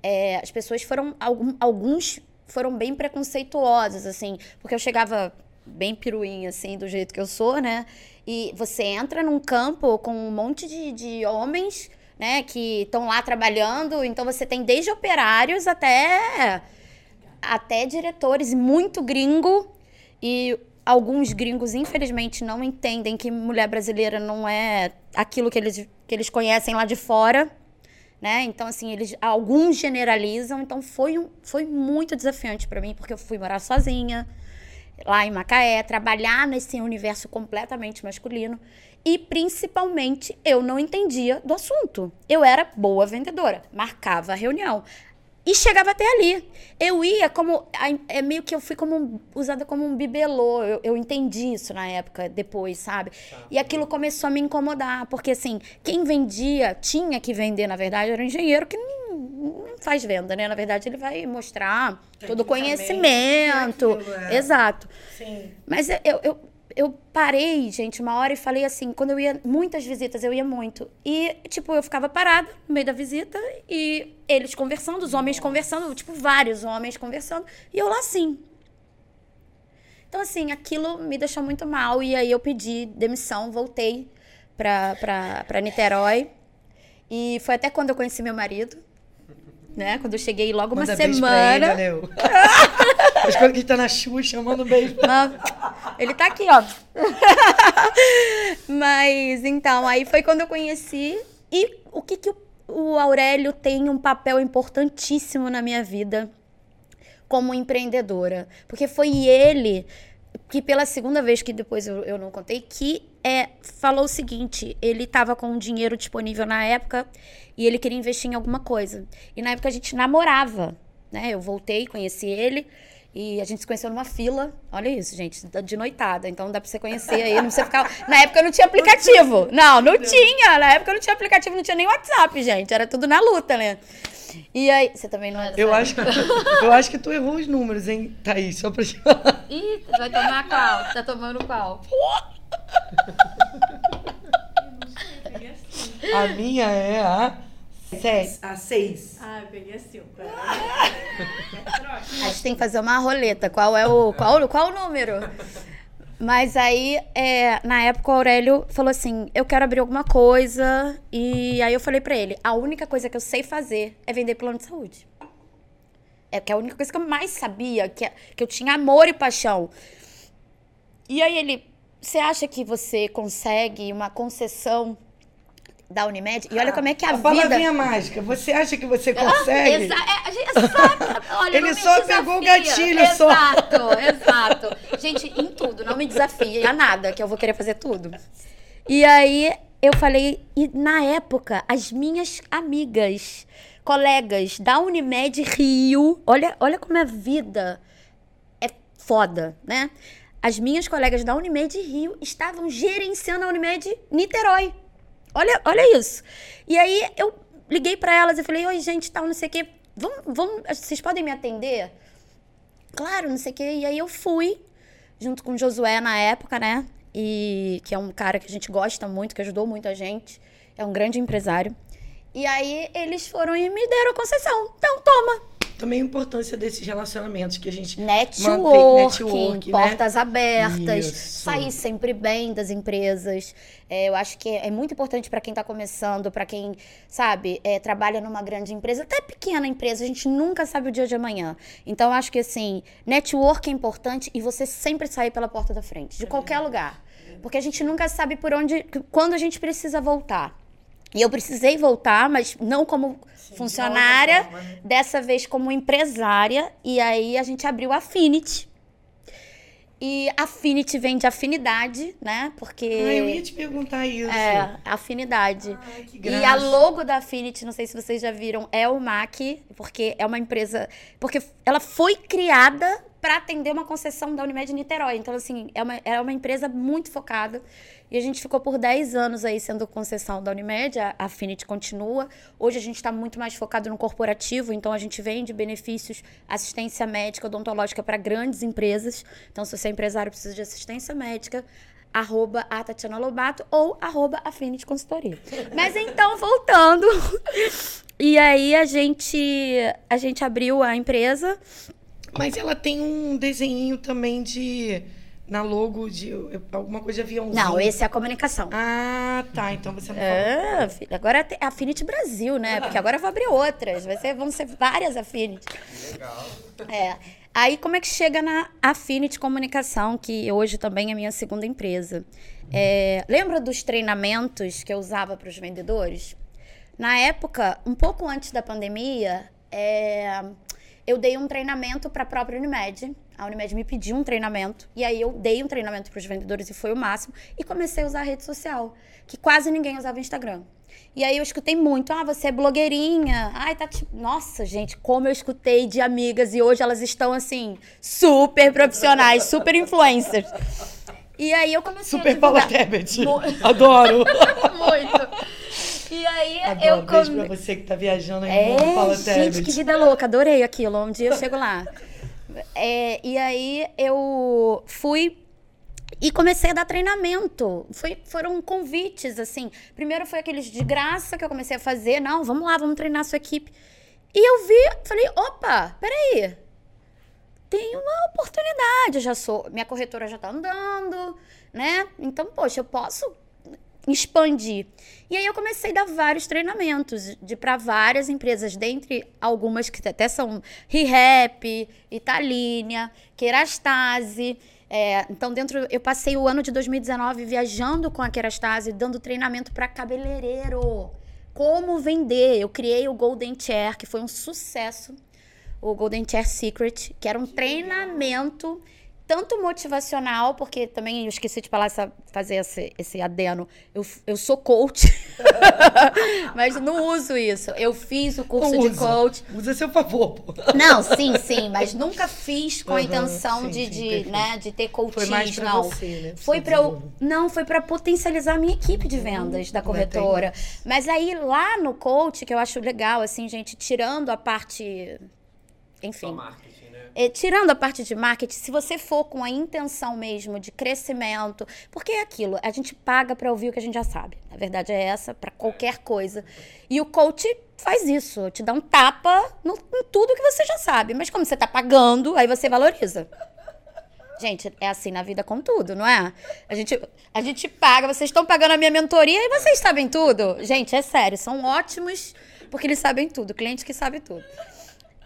É, as pessoas foram. Alguns foram bem preconceituosos, assim. Porque eu chegava bem piruinha, assim, do jeito que eu sou, né? E você entra num campo com um monte de, de homens, né? Que estão lá trabalhando. Então você tem desde operários até até diretores muito gringo e alguns gringos infelizmente não entendem que mulher brasileira não é aquilo que eles, que eles conhecem lá de fora, né? Então assim, eles alguns generalizam, então foi um, foi muito desafiante para mim porque eu fui morar sozinha lá em Macaé, trabalhar nesse universo completamente masculino e principalmente eu não entendia do assunto. Eu era boa vendedora, marcava a reunião. E chegava até ali. Eu ia como. É meio que eu fui como usada como um bibelô. Eu, eu entendi isso na época, depois, sabe? E aquilo começou a me incomodar. Porque, assim, quem vendia, tinha que vender, na verdade, era o engenheiro que não, não faz venda, né? Na verdade, ele vai mostrar todo o conhecimento. Aquilo, é. Exato. Sim. Mas eu, eu eu parei, gente, uma hora e falei assim, quando eu ia muitas visitas, eu ia muito. E tipo, eu ficava parada no meio da visita e eles conversando, os homens conversando, tipo, vários homens conversando, e eu lá assim. Então assim, aquilo me deixou muito mal e aí eu pedi demissão, voltei pra, pra, pra Niterói. E foi até quando eu conheci meu marido né? Quando eu cheguei logo uma Manda beijo pra semana. ele, valeu. As coisas que tá na Xuxa, manda um beijo. Ele tá aqui, ó. Mas então, aí foi quando eu conheci. E o que, que o, o Aurélio tem um papel importantíssimo na minha vida como empreendedora. Porque foi ele que, pela segunda vez que depois eu, eu não contei, que é, falou o seguinte: ele tava com dinheiro disponível na época e ele queria investir em alguma coisa. E na época a gente namorava, né? Eu voltei, conheci ele. E a gente se conheceu numa fila. Olha isso, gente, de noitada. Então dá pra você conhecer aí. Não precisa ficar. Na época não tinha aplicativo. Não, não tinha. Na época não tinha aplicativo, não tinha nem WhatsApp, gente. Era tudo na luta, né? E aí. Você também não era Eu sabe? acho, que, eu acho que tu errou os números, hein, Thaís? Só pra te Ih, vai tomar qual? Tá tomando qual? A minha é a 7. A 6. Ah, eu peguei a cinco. A gente tem que fazer uma roleta. Qual é o. Qual, qual o número? Mas aí, é, na época, o Aurélio falou assim: eu quero abrir alguma coisa. E aí eu falei pra ele: a única coisa que eu sei fazer é vender plano de saúde. É que é a única coisa que eu mais sabia, que, é- que eu tinha amor e paixão. E aí ele, você acha que você consegue uma concessão da Unimed? E olha como é que a, A vida... palavrinha mágica. Você acha que você consegue? Exa é, a exato. Olha, Ele só pegou o gatilho, só. Exato, exato. Gente, em tudo, não me desafia a nada, que eu vou querer fazer tudo. E aí eu falei, e na época, as minhas amigas, colegas da Unimed Rio, olha, olha como a vida é foda, né? As minhas colegas da Unimed Rio estavam gerenciando a Unimed Niterói. Olha, olha isso. E aí eu liguei pra elas e falei: "Oi, gente, tal, não sei o quê. Vamos, vamos, vocês podem me atender?" Claro, não sei o quê. E aí eu fui junto com o Josué na época, né? E que é um cara que a gente gosta muito, que ajudou muita gente, é um grande empresário. E aí eles foram e me deram a concessão. Então, toma. Também a importância desses relacionamentos que a gente Networking, mantém. Network, né? portas abertas, Isso. sair sempre bem das empresas. É, eu acho que é muito importante para quem está começando, para quem, sabe, é, trabalha numa grande empresa, até pequena empresa, a gente nunca sabe o dia de amanhã. Então, eu acho que, assim, network é importante e você sempre sair pela porta da frente, de qualquer lugar. Porque a gente nunca sabe por onde, quando a gente precisa voltar. E eu precisei voltar, mas não como funcionária, forma, né? dessa vez como empresária. E aí a gente abriu a Affinity. E Affinity vem de afinidade, né? Porque. Ah, eu ia te perguntar isso. É, afinidade. Ai, que e a graça. logo da Affinity, não sei se vocês já viram, é o MAC, porque é uma empresa. Porque ela foi criada para atender uma concessão da Unimed Niterói. Então, assim, é uma, é uma empresa muito focada. E a gente ficou por 10 anos aí sendo concessão da Unimed, a Affinity continua. Hoje a gente está muito mais focado no corporativo, então a gente vende benefícios, assistência médica, odontológica para grandes empresas. Então, se você é empresário e precisa de assistência médica, arroba a Tatiana Lobato ou arroba Affinity Consultoria. Mas então, voltando. E aí a gente, a gente abriu a empresa. Mas ela tem um desenhinho também de. Na logo de alguma coisa de aviãozinho. Não, esse é a comunicação. Ah, tá. Então você não falou. É, filha, agora é a Affinity Brasil, né? Porque agora eu vou abrir outras. Vai ser, vão ser várias Affinity. Legal. É. Aí, como é que chega na Affinity Comunicação, que hoje também é minha segunda empresa? É, lembra dos treinamentos que eu usava para os vendedores? Na época, um pouco antes da pandemia, é, eu dei um treinamento para a própria Unimed. A Unimed me pediu um treinamento. E aí eu dei um treinamento para os vendedores e foi o máximo. E comecei a usar a rede social, que quase ninguém usava Instagram. E aí eu escutei muito, ah, você é blogueirinha. Ai, tá tipo... Nossa, gente, como eu escutei de amigas e hoje elas estão assim, super profissionais, super influencers. E aí eu comecei Super a divulgar. Paula Tebet. Mo- Adoro. Muito. E aí Adoro. eu Beijo come... pra você que tá viajando aí É, Paula gente, Tebet. que vida louca, adorei aquilo. Um dia eu chego lá. É, e aí eu fui E comecei a dar treinamento. Foi, foram convites, assim. Primeiro foi aqueles de graça que eu comecei a fazer. Não, vamos lá, vamos treinar a sua equipe. E eu vi, falei, opa, peraí. Tem uma oportunidade, eu já sou. Minha corretora já tá andando, né? Então, poxa, eu posso expandir. E aí eu comecei a dar vários treinamentos de para várias empresas, dentre algumas que até são ReHap, Italínia, Kerastase. É, então, dentro, eu passei o ano de 2019 viajando com a Kerastase, dando treinamento para cabeleireiro. Como vender. Eu criei o Golden Chair, que foi um sucesso. O Golden Chair Secret, que era um treinamento tanto motivacional, porque também eu esqueci de falar essa, fazer esse, esse adeno. Eu, eu sou coach, mas não uso isso. Eu fiz o curso Não de usa. coach. Usa a seu favor, pô. Não, sim, sim, mas nunca fiz com a Aham, intenção sim, de, sim, de, né, de ter coaches, Foi mais pra não. você, né? Pra Foi para eu, não, foi para potencializar a minha equipe de vendas da ainda corretora. Mas aí lá no coach, que eu acho legal assim, gente, tirando a parte enfim, marketing, né? É, tirando a parte de marketing, se você for com a intenção mesmo de crescimento, porque é aquilo, a gente paga para ouvir o que a gente já sabe. A verdade é essa, para qualquer coisa. E o coach faz isso, te dá um tapa no, em tudo que você já sabe. Mas como você tá pagando, aí você valoriza. Gente, é assim na vida com tudo, não é? A gente, a gente paga, vocês estão pagando a minha mentoria e vocês sabem tudo. Gente, é sério, são ótimos porque eles sabem tudo, cliente que sabe tudo.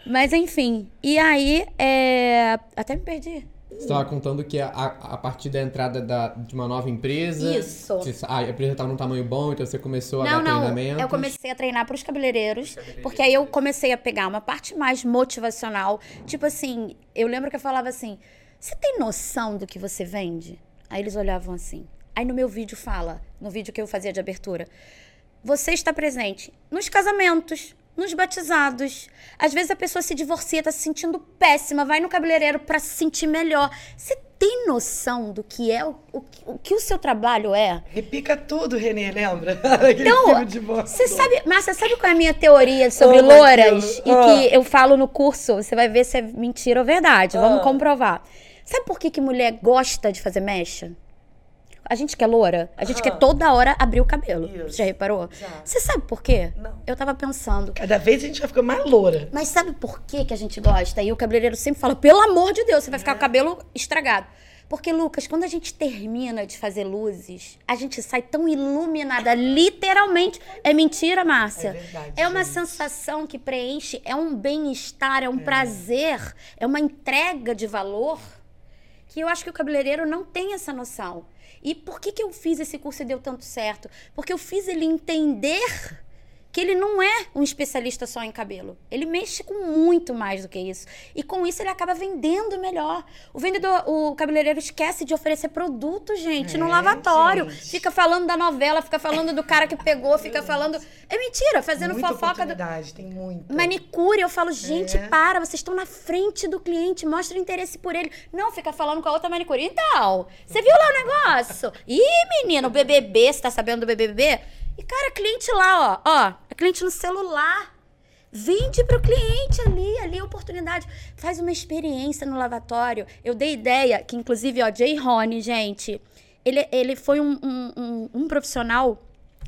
Mas enfim, e aí, é... até me perdi. Você estava contando que a, a partir da entrada da, de uma nova empresa. Isso. você- a empresa estava num tamanho bom, então você começou a Não, dar não. treinamento. Eu comecei a treinar para os cabeleireiros, porque aí eu comecei a pegar uma parte mais motivacional. Tipo assim, eu lembro que eu falava assim: você tem noção do que você vende? Aí eles olhavam assim. Aí no meu vídeo fala, no vídeo que eu fazia de abertura, você está presente nos casamentos, nos batizados. Às vezes a pessoa se divorcia, tá se sentindo péssima, vai no cabeleireiro para se sentir melhor. Você tem noção do que é o, o, que- o que o seu trabalho é? Repica tudo, Renê, lembra? Então, você sabe, Márcia, sabe qual é a minha teoria sobre Oh, louras? Deus. E Ah. que eu falo no curso, você vai ver se é mentira ou verdade. Vamos Ah. comprovar. Sabe por que, que mulher gosta de fazer mecha? A gente que é loura, a gente Ah. quer toda hora abrir o cabelo. Isso. Já reparou? Já. Você sabe por quê? Não. Eu tava pensando. Cada vez a gente vai ficando mais loura. Mas sabe por que, que a gente gosta? E o cabeleireiro sempre fala, pelo amor de Deus, você vai É. ficar com o cabelo estragado. Porque, Lucas, quando a gente termina de fazer luzes, a gente sai tão iluminada, literalmente. É mentira, Márcia? É verdade, É uma gente. sensação que preenche, é um bem-estar, é um prazer, é uma entrega de valor que eu acho que o cabeleireiro não tem essa noção. E por que, que eu fiz esse curso e deu tanto certo? Porque eu fiz ele entender que ele não é um especialista só em cabelo. Ele mexe com muito mais do que isso. E com isso ele acaba vendendo melhor. O vendedor, o cabeleireiro esquece de oferecer produto, gente, no É, lavatório. gente. Fica falando da novela, fica falando do cara que pegou, fica falando. É mentira, fazendo Muita fofoca do, tem muito. Manicure, eu falo, gente, É. para, vocês estão na frente do cliente, mostra interesse por ele. Não fica falando com a outra manicure. Então, você viu lá o negócio? Ih, menina, o BBB, você tá sabendo do BBB? E, cara, cliente lá, ó, ó, é cliente no celular. Vende pro cliente ali, ali a oportunidade. Faz uma experiência no lavatório. Eu dei ideia que, inclusive, ó, Jay Rony, gente, ele, ele foi um, um, um- um profissional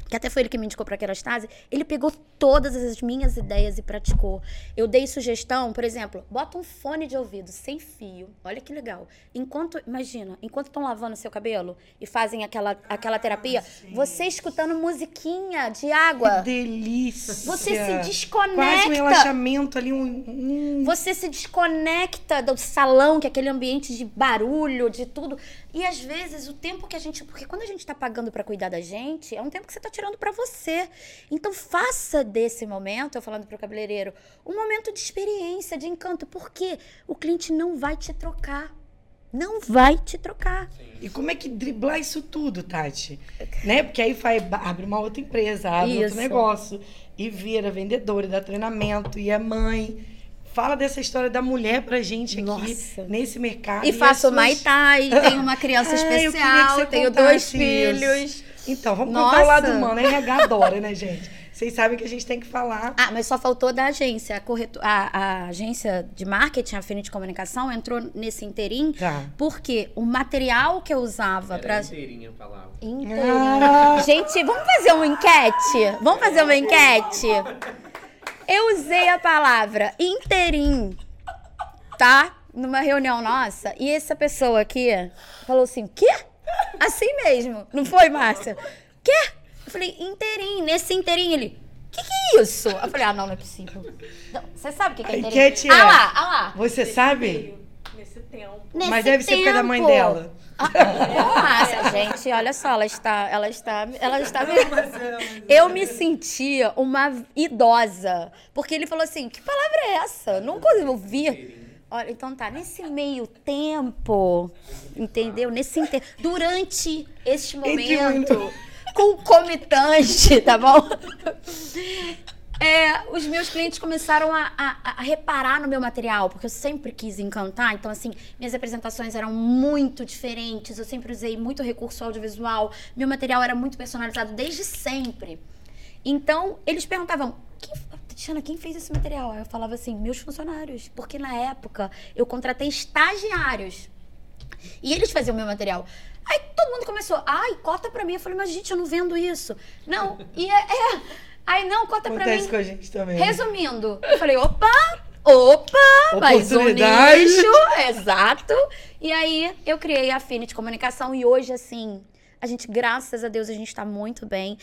que até foi ele que me indicou para Kerastase, ele pegou todas as minhas ideias e praticou. Eu dei sugestão, por exemplo, bota um fone de ouvido sem fio. Olha que legal. Enquanto, imagina, enquanto estão lavando seu cabelo e fazem aquela, aquela terapia, você escutando musiquinha de água. Que delícia. Você se Quase um desconecta. relaxamento ali, um... um- Você se desconecta do salão, que é aquele ambiente de barulho, de tudo. E às vezes o tempo que a gente. Porque quando a gente tá pagando pra cuidar da gente, é um tempo que você tá tirando pra você. Então faça desse momento, eu falando pro cabeleireiro, um momento de experiência, de encanto. Porque o cliente não vai te trocar. Não vai te trocar. E como é que driblar isso tudo, Tati? Né? Porque aí vai, abre uma outra empresa, abre Isso. outro negócio. E vira vendedora, e dá treinamento, e é mãe. Fala dessa história da mulher pra gente aqui, Nossa. nesse mercado. E faço as suas- Muay Thai, tenho uma criança especial, tenho dois isso. filhos. Então, vamos Nossa. contar o lado humano. A RH adora, né, gente? Vocês sabem que a gente tem que falar. Ah, mas só faltou da agência. A, correto... a, a agência de marketing, a Affinity Comunicação, entrou nesse interim Tá. porque o material que eu usava para inteirinha a palavra. Inteirinho. Ah. Gente, vamos fazer uma enquete? Vamos fazer uma enquete? Eu usei a palavra inteirinho, tá? Numa reunião nossa, e essa pessoa aqui falou assim: quê? Assim mesmo. Não foi, Márcia? Quê? Eu falei, inteirinho, nesse inteirinho ele. Que que é isso? Eu falei, ah, não, não é possível. Não, Você sabe o que que é A inteirinho? ah é- lá, ah lá. Você sabe? Nesse tempo. Nesse Mas deve ser por causa da mãe tempo. dela. Nossa, gente, olha só, ela está, ela está, ela está. Eu me sentia uma idosa, porque ele falou assim: "Que palavra é essa? Nunca ouvi". Olha, então tá, nesse meio tempo, entendeu? Nesse inter... durante este Entre momento concomitante, tá bom? É, os meus clientes começaram a, a- a reparar no meu material, porque eu sempre quis encantar. Então, assim, minhas apresentações eram muito diferentes. Eu sempre usei muito recurso audiovisual. Meu material era muito personalizado desde sempre. Então, eles perguntavam: quem, Tatiana, quem fez esse material? Eu falava assim: meus funcionários. Porque na época eu contratei estagiários. E eles faziam meu material. Aí todo mundo começou, ai, cota pra mim. Eu falei, mas gente, eu não vendo isso. Não, e é. é. Aí, não, cota pra Acontece mim. com a gente também. Resumindo, eu falei, opa, opa, mais um nicho, exato. E aí eu criei a Affinity Comunicação e hoje, assim, a gente, graças a Deus, a gente tá muito bem.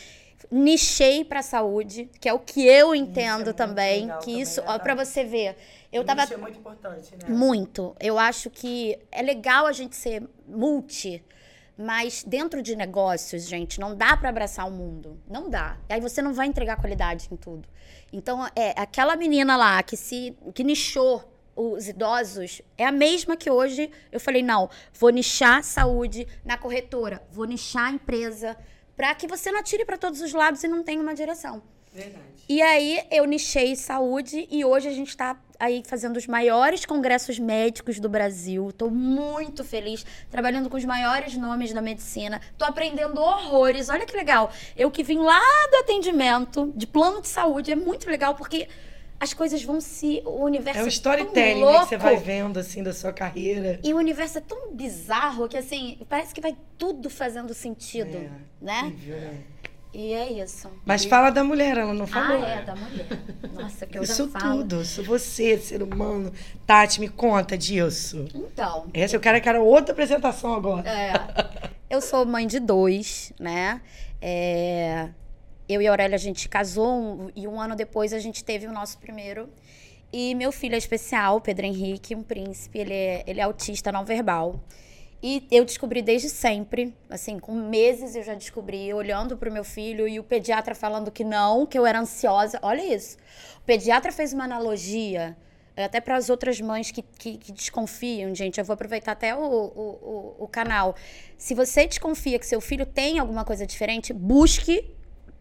Nichei pra saúde, que é o que eu entendo muito também. que também, isso, né, ó, pra você ver. Eu tava Isso é muito importante, né? muito. Eu acho que é legal a gente ser multi, mas dentro de negócios, gente, não dá para abraçar o mundo. Não dá. Aí você não vai entregar qualidade em tudo. Então, é aquela menina lá que se que nichou os idosos é a mesma que hoje eu falei, não, vou nichar saúde na corretora, vou nichar a empresa, para que você não atire para todos os lados e não tenha uma direção. Verdade. E aí eu nichei saúde e hoje a gente está aí fazendo os maiores congressos médicos do Brasil. Estou muito feliz, trabalhando com os maiores nomes da medicina. Estou aprendendo horrores. Olha que legal. Eu que vim lá do atendimento, de plano de saúde, é muito legal porque as coisas vão se. O universo É o tão storytelling né, louco. que você vai vendo, assim, da sua carreira. E o universo é tão bizarro que, assim, parece que vai tudo fazendo sentido, É, né? né? E é isso. Mas E- fala da mulher, ela não Ah, falou. é, da mulher. Nossa, que eu Isso já falo. tudo, isso você, ser humano. Tati, me conta disso. Então, Essa eu quero, eu quero outra apresentação agora. é, eu sou mãe de dois, né? É, eu e a Aurélia, a gente casou e um ano depois a gente teve o nosso primeiro. E meu filho é especial, Pedro Henrique, um príncipe, ele é, ele é autista não verbal. E eu descobri desde sempre, assim, com meses eu já descobri, olhando pro meu filho e o pediatra falando que não, que eu era ansiosa. Olha isso. O pediatra fez uma analogia, eh, até para as outras mães que, que, que desconfiam, gente. Eu vou aproveitar até o, o, o, o canal. Se você desconfia que seu filho tem alguma coisa diferente, busque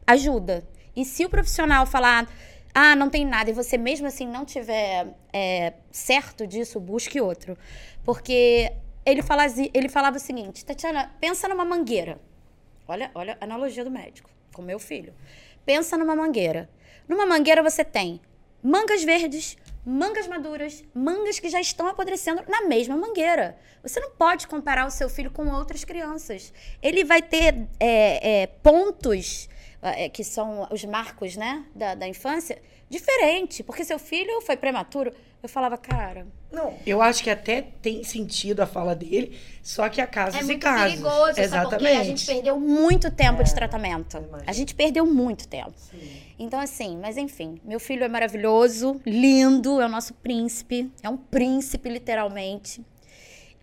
ajuda. E se o profissional falar, ah, não tem nada, e você mesmo assim não tiver é, certo disso, busque outro. Porque ele, fala, ele falava o seguinte, Tatiana, pensa numa mangueira. Olha, olha a analogia do médico, com meu filho. Pensa numa mangueira. Numa mangueira você tem mangas verdes, mangas maduras, mangas que já estão apodrecendo na mesma mangueira. Você não pode comparar o seu filho com outras crianças. Ele vai ter é, é, pontos é, que são os marcos né, da, da infância diferente, porque seu filho foi prematuro. Eu falava, cara, Não, eu acho que até tem sentido a fala dele, só que há casos é e muito casos. perigoso, Exatamente. sabe? Porque a gente perdeu muito tempo de tratamento. A gente perdeu muito tempo. Então, assim, mas enfim, meu filho é maravilhoso, lindo, é o nosso príncipe, é um príncipe, literalmente.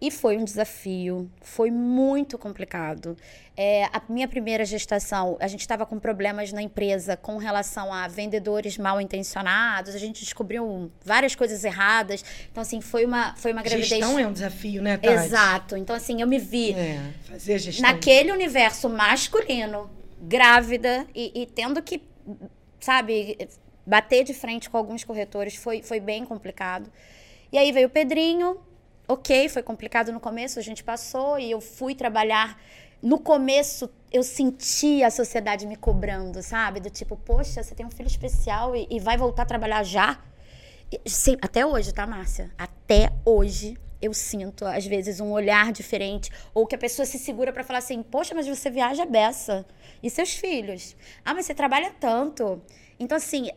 E foi um desafio, foi muito complicado. É, a minha primeira gestação, a gente estava com problemas na empresa com relação a vendedores mal intencionados, a gente descobriu várias coisas erradas. Então, assim, foi uma, foi uma gravidez. Gestão é um desafio, né, Tati? Exato. Então, assim, eu me vi É, fazer gestão. naquele universo masculino, grávida e, e tendo que, sabe, bater de frente com alguns corretores foi, foi bem complicado. E aí veio o Pedrinho, ok, foi complicado no começo, a gente passou e eu fui trabalhar. No começo, eu senti a sociedade me cobrando, sabe? Do tipo, poxa, você tem um filho especial e, e vai voltar a trabalhar já? E, sim, até hoje, tá, Márcia? Até hoje eu sinto, às vezes, um olhar diferente. Ou que a pessoa se segura para falar assim, poxa, mas você viaja beça. E seus filhos? Ah, mas você trabalha tanto. Então, assim,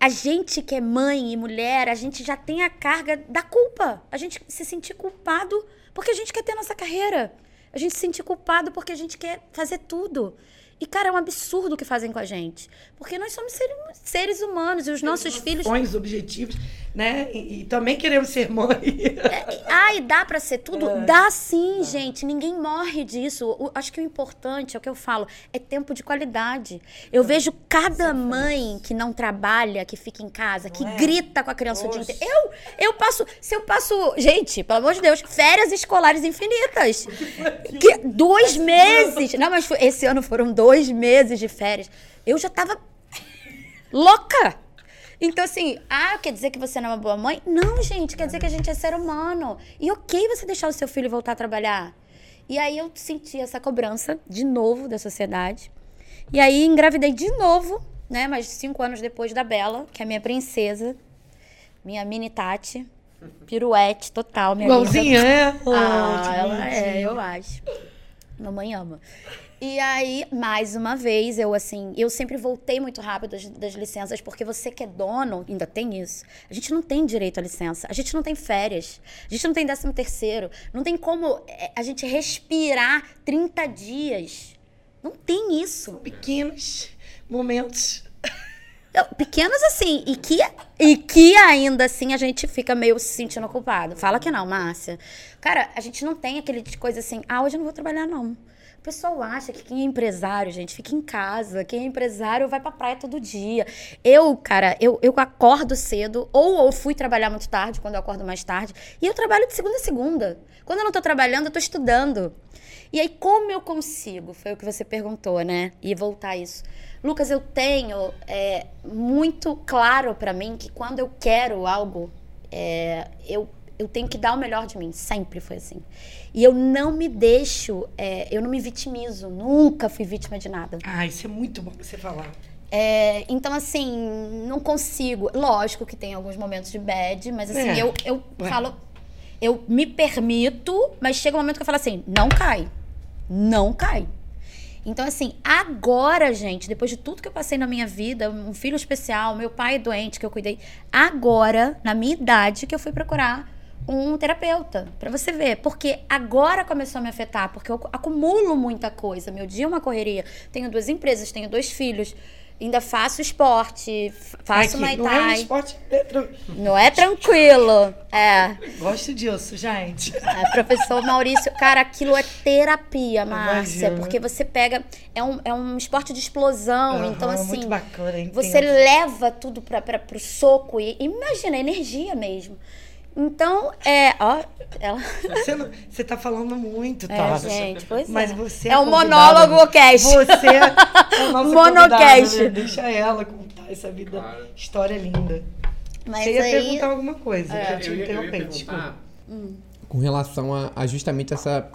a gente que é mãe e mulher, a gente já tem a carga da culpa. A gente se sentir culpado porque a gente quer ter nossa carreira. A gente se sentir culpado porque a gente quer fazer tudo. E, cara, é um absurdo o que fazem com a gente. Porque nós somos seres, seres humanos e os nossos filhos. Sonhos, objetivos, né? E, e, também queremos ser mãe. É, ah, e dá para ser tudo? É. Dá sim, gente. Ninguém morre disso. O, acho que o importante, é o que eu falo, é tempo de qualidade. Eu vejo cada mãe que não trabalha, que fica em casa, que é? grita com a criança Oxe. o dia inteiro. Eu, eu passo. Se eu passo. Gente, pelo amor de Deus, férias escolares infinitas. Que, dois meses. Não, mas esse ano foram dois dois meses de férias. Eu já tava louca. Então, assim, ah, quer dizer que você não é uma boa mãe? Não, gente, quer dizer que a gente é ser humano. E ok você deixar o seu filho voltar a trabalhar. E aí eu senti essa cobrança, de novo, da sociedade. E aí engravidei de novo, né? Mas cinco anos depois da Bela, que é a minha princesa, minha mini Tati. Piruete total, minha Igualzinha, é? Ah, ela é, eu acho. Mamãe ama. E aí, mais uma vez, eu assim, eu sempre voltei muito rápido das, das, licenças, porque você que é dono, ainda tem isso. A gente não tem direito à licença, a gente não tem férias, a gente não tem décimo terceiro, não tem como é, a gente respirar 30 dias. Não tem isso. Pequenos momentos. Pequenos assim, e que, e que ainda assim a gente fica meio se sentindo culpado. Fala que não, Márcia. Cara, a gente não tem aquele de coisa assim, ah, hoje eu não vou trabalhar, não. O pessoal acha que quem é empresário, gente, fica em casa. Quem é empresário vai pra praia todo dia. Eu, cara, eu, eu acordo cedo, ou eu fui trabalhar muito tarde, quando eu acordo mais tarde, e eu trabalho de segunda a segunda. Quando eu não tô trabalhando, eu tô estudando. E aí, como eu consigo? Foi o que você perguntou, né? E voltar a isso. Lucas, eu tenho é, muito claro para mim que quando eu quero algo, é, eu eu tenho que dar o melhor de mim. Sempre foi assim. E eu não me deixo, é, eu não me vitimizo. Nunca fui vítima de nada. Ah, isso é muito bom você falar. É, então, assim, não consigo. Lógico que tem alguns momentos de bad, mas assim, é. eu, eu falo. Eu me permito, mas chega um momento que eu falo assim: não cai. Não cai. Então, assim, agora, gente, depois de tudo que eu passei na minha vida, um filho especial, meu pai doente que eu cuidei, agora, na minha idade, que eu fui procurar um terapeuta, para você ver. Porque agora começou a me afetar, porque eu acumulo muita coisa. Meu dia é uma correria. Tenho duas empresas, tenho dois filhos. Ainda faço esporte, faço Thai. Não é, um esporte, é não é tranquilo. É. Gosto disso, gente. É, professor Maurício, cara, aquilo é terapia, Márcia. Porque você pega. É um, é um esporte de explosão. Uhum, então, assim. Muito bacana, Você leva tudo para pro soco. E imagina, energia mesmo. Então, é, ó, ela... Você, não, você tá falando muito, tá? É, gente, pois Mas é. você é, é um monólogo cast. Você é o nosso Monocast. Né? Deixa ela contar essa vida, claro. história linda. Mas você ia aí... perguntar alguma coisa, é. que eu te interrompi, desculpa. Hum. Com relação a, a, justamente essa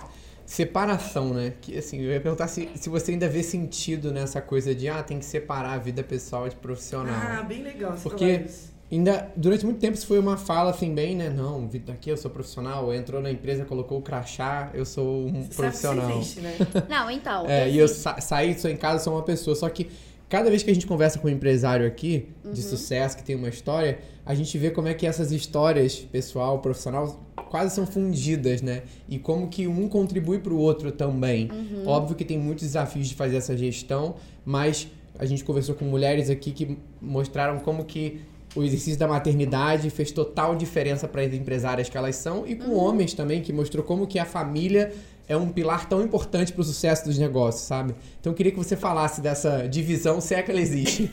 separação, né? Que assim, eu ia perguntar se, se você ainda vê sentido nessa coisa de ah, tem que separar a vida pessoal de profissional. Ah, bem legal. Porque Ainda, durante muito tempo isso foi uma fala assim, bem, né? Não, aqui eu sou profissional, entrou na empresa, colocou o crachá, eu sou um Você profissional. Sabe existe, né? Não, então. É, e eu sa saí, sou em casa, sou uma pessoa. Só que cada vez que a gente conversa com um empresário aqui, uhum. de sucesso, que tem uma história, a gente vê como é que essas histórias, pessoal, profissional, quase são fundidas, né? E como que um contribui para o outro também. Uhum. Óbvio que tem muitos desafios de fazer essa gestão, mas a gente conversou com mulheres aqui que mostraram como que o exercício da maternidade fez total diferença para as empresárias que elas são e com uhum. homens também, que mostrou como que a família é um pilar tão importante para o sucesso dos negócios, sabe? Então eu queria que você falasse dessa divisão, se é que ela existe.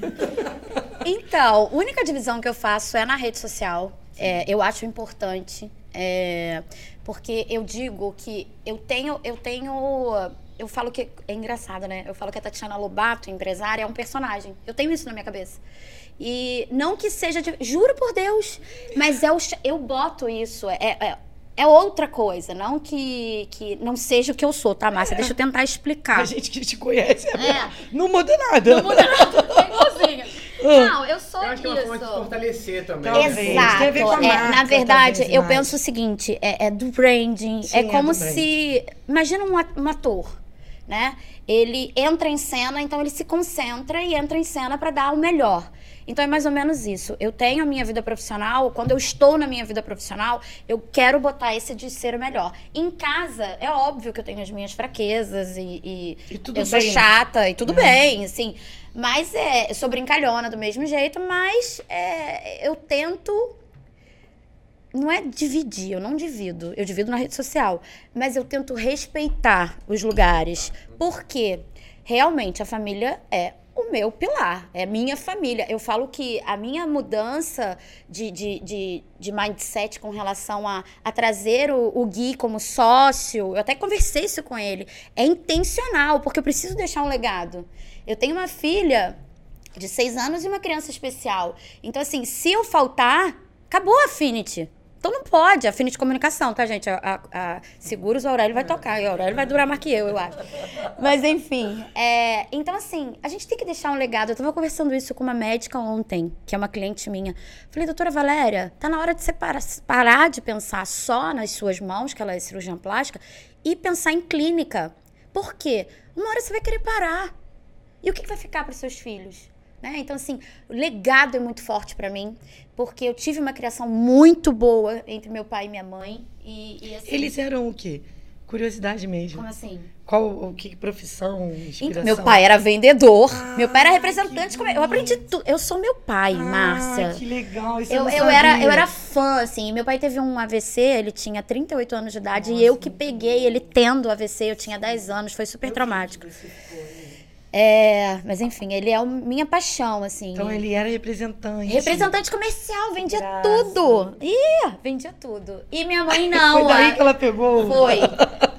então, a única divisão que eu faço é na rede social. É, eu acho importante, é, porque eu digo que eu tenho, eu tenho eu falo que é engraçado, né? Eu falo que a Tatiana Lobato, empresária, é um personagem. Eu tenho isso na minha cabeça. E não que seja. De, juro por Deus, mas é o, eu boto isso. É, é, é outra coisa, não que, que não seja o que eu sou, tá, Márcia? Deixa eu tentar explicar. A gente que te conhece É. não muda nada. Não muda nada, é. Não, eu sou Eu acho que é uma forma de isso. fortalecer também. Talvez. Exato. Tem a ver com a É, marca, na verdade, eu mais. penso o seguinte: é, é do branding. Sim, é é como do branding. se. Imagina um, um ator, né? Ele entra em cena, então ele se concentra e entra em cena para dar o melhor. Então é mais ou menos isso. Eu tenho a minha vida profissional, quando eu estou na minha vida profissional, eu quero botar esse de ser o melhor. Em casa, é óbvio que eu tenho as minhas fraquezas e, e E eu sou bem. chata e tudo bem, assim. Mas é, eu sou brincalhona do mesmo jeito, mas é, eu tento não é dividir, eu não divido. Eu divido na rede social. Mas eu tento respeitar os lugares. Porque realmente a família é o meu pilar, é minha família. Eu falo que a minha mudança de, de, de, de mindset com relação a, a trazer o, o Gui como sócio, eu até conversei isso com ele, é intencional, porque eu preciso deixar um legado. Eu tenho uma filha de seis anos e uma criança especial. Então, assim, se eu faltar, acabou a Affinity. Então não pode, Affinity Comunicação, tá, gente? A, a- a Seguros o Aurélio vai tocar, e o Aurélio vai durar mais que eu, eu acho. Mas, enfim. é, então, assim, a gente tem que deixar um legado. Eu tava conversando isso com uma médica ontem, que é uma cliente minha. Falei, doutora Valéria, tá na hora de você parar, parar de pensar só nas suas mãos, que ela é cirurgiã plástica, e pensar em clínica. Por quê? Uma hora você vai querer parar. E o que, que vai ficar para seus filhos? Né? Então, assim, o legado é muito forte para mim, porque eu tive uma criação muito boa entre meu pai e minha mãe. E, e, assim, Eles eram o quê? Curiosidade mesmo. Como assim? Qual, o que profissão, inspiração? Então, meu pai era vendedor, Ah, meu pai era representante. como- Eu aprendi tudo. Eu sou meu pai, Ah, Márcia. que legal. Isso Eu, eu, era, eu era fã, assim. Meu pai teve um AVC, ele tinha 38 anos de idade, e eu que peguei ele tendo AVC, eu tinha 10 anos, foi super traumático. É, mas enfim, ele é o- minha paixão, assim. Então ele era representante. Representante comercial, vendia Graça. tudo. Ih, vendia tudo. E minha mãe não. Foi daí a- que ela pegou. Foi.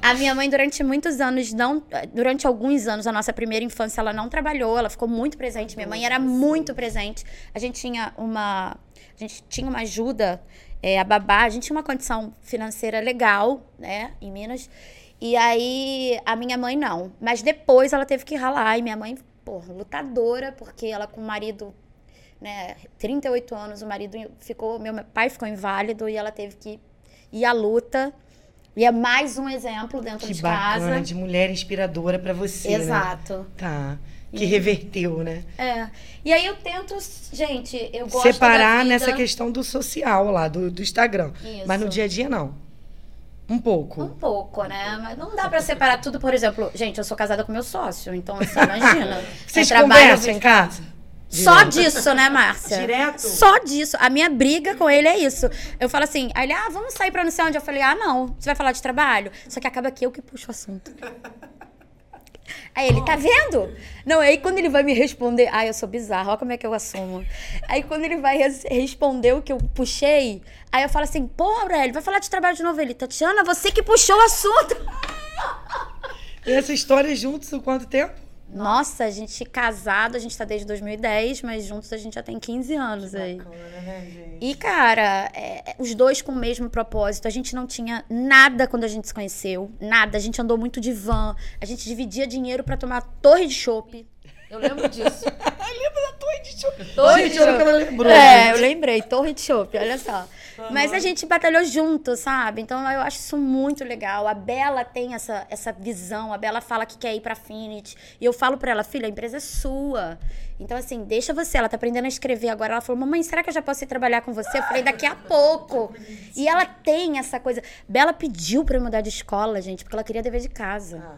A minha mãe, durante muitos anos, não. Durante alguns anos, a nossa primeira infância, ela não trabalhou, ela ficou muito presente. Minha mãe era muito presente. A gente tinha uma. A gente tinha uma ajuda, é, a babá, a gente tinha uma condição financeira legal, né, em Minas. E aí, a minha mãe não. Mas depois ela teve que ralar. E minha mãe, porra, lutadora, porque ela com o marido né, 38 anos, o marido ficou, meu pai ficou inválido e ela teve que ir à luta. E é mais um exemplo dentro Que de bacana, casa. de mulher inspiradora pra você, né? Exato. Tá. Que reverteu, né? É. E aí eu tento, gente, eu gosto Separar vida. nessa questão do social lá, do, do Instagram. Isso. Mas no dia a dia, não. Um pouco. Um pouco, né? Mas não dá pra separar tudo, por exemplo, gente, eu sou casada com meu sócio, então assim, imagina. Vocês é conversam em casa? Só Direto. disso, né, Márcia? Direto? Só disso. A minha briga com ele é isso. Eu falo assim, aí ele, ah, vamos sair pra não sei onde. Eu falei, ah, não. Você vai falar de trabalho? Só que acaba que eu que puxo o assunto. Aí ele, tá vendo? Não, aí quando ele vai me responder, ah, eu sou bizarra, olha como é que eu assumo. Aí quando ele vai res- responder o que eu puxei, aí eu falo assim, pô, Aurélio, vai falar de trabalho de novo. Ele, Tatiana, você que puxou o assunto. E essa história juntos há quanto tempo? Nossa, a gente casado, a gente tá desde 2010, mas juntos a gente já tem 15 anos aí. né, gente? E, cara, é, os dois com o mesmo propósito. A gente não tinha nada quando a gente se conheceu. Nada. A gente andou muito de van. A gente dividia dinheiro pra tomar torre de chopp. Eu lembro disso. Lembra da torre de chope? Torre de Gente, chopp. que ela lembrou. É, eu lembrei. Torre de chopp, olha só. Mas a gente batalhou junto, sabe? Então eu acho isso muito legal. A Bela tem essa, essa visão. A Bela fala que quer ir pra Affinity. E eu falo pra ela, filha, a empresa é sua. Então, assim, deixa você. Ela tá aprendendo a escrever agora. Ela falou, mamãe, será que eu já posso ir trabalhar com você? Eu falei, daqui a pouco. E ela tem essa coisa. Bela pediu pra eu mudar de escola, gente, porque ela queria dever de casa. Ah,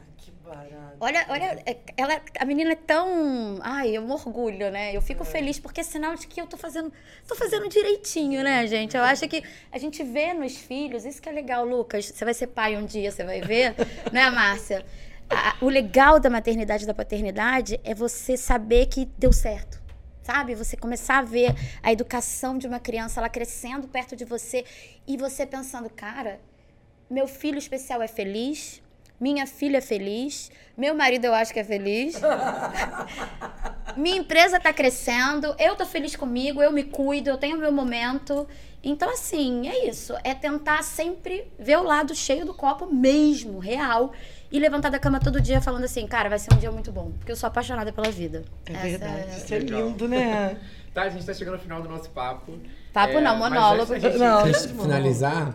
Olha, olha, é- ela, a menina é tão. Ai, eu me orgulho, né? Eu fico feliz porque é sinal de que eu tô fazendo, tô fazendo direitinho, né, gente? Eu acho que a gente vê nos filhos, isso que é legal, Lucas. Você vai ser pai um dia, você vai ver, né, Márcia? A- o legal da maternidade e da paternidade é você saber que deu certo. Sabe? Você começar a ver a educação de uma criança, ela crescendo perto de você e você pensando, cara, meu filho especial é feliz, minha filha é feliz, meu marido eu acho que é feliz. minha empresa tá crescendo, eu tô feliz comigo, eu me cuido, eu tenho meu momento. Então, assim, é isso. É tentar sempre ver o lado cheio do copo mesmo, real. E levantar da cama todo dia falando assim, cara, vai ser um dia muito bom. Porque eu sou apaixonada pela vida. É Essa verdade. é- Isso é lindo, né? Tá, a gente tá chegando ao final do nosso papo. Papo não, mas monólogo. antes gente Não, antes de monólogo. finalizar,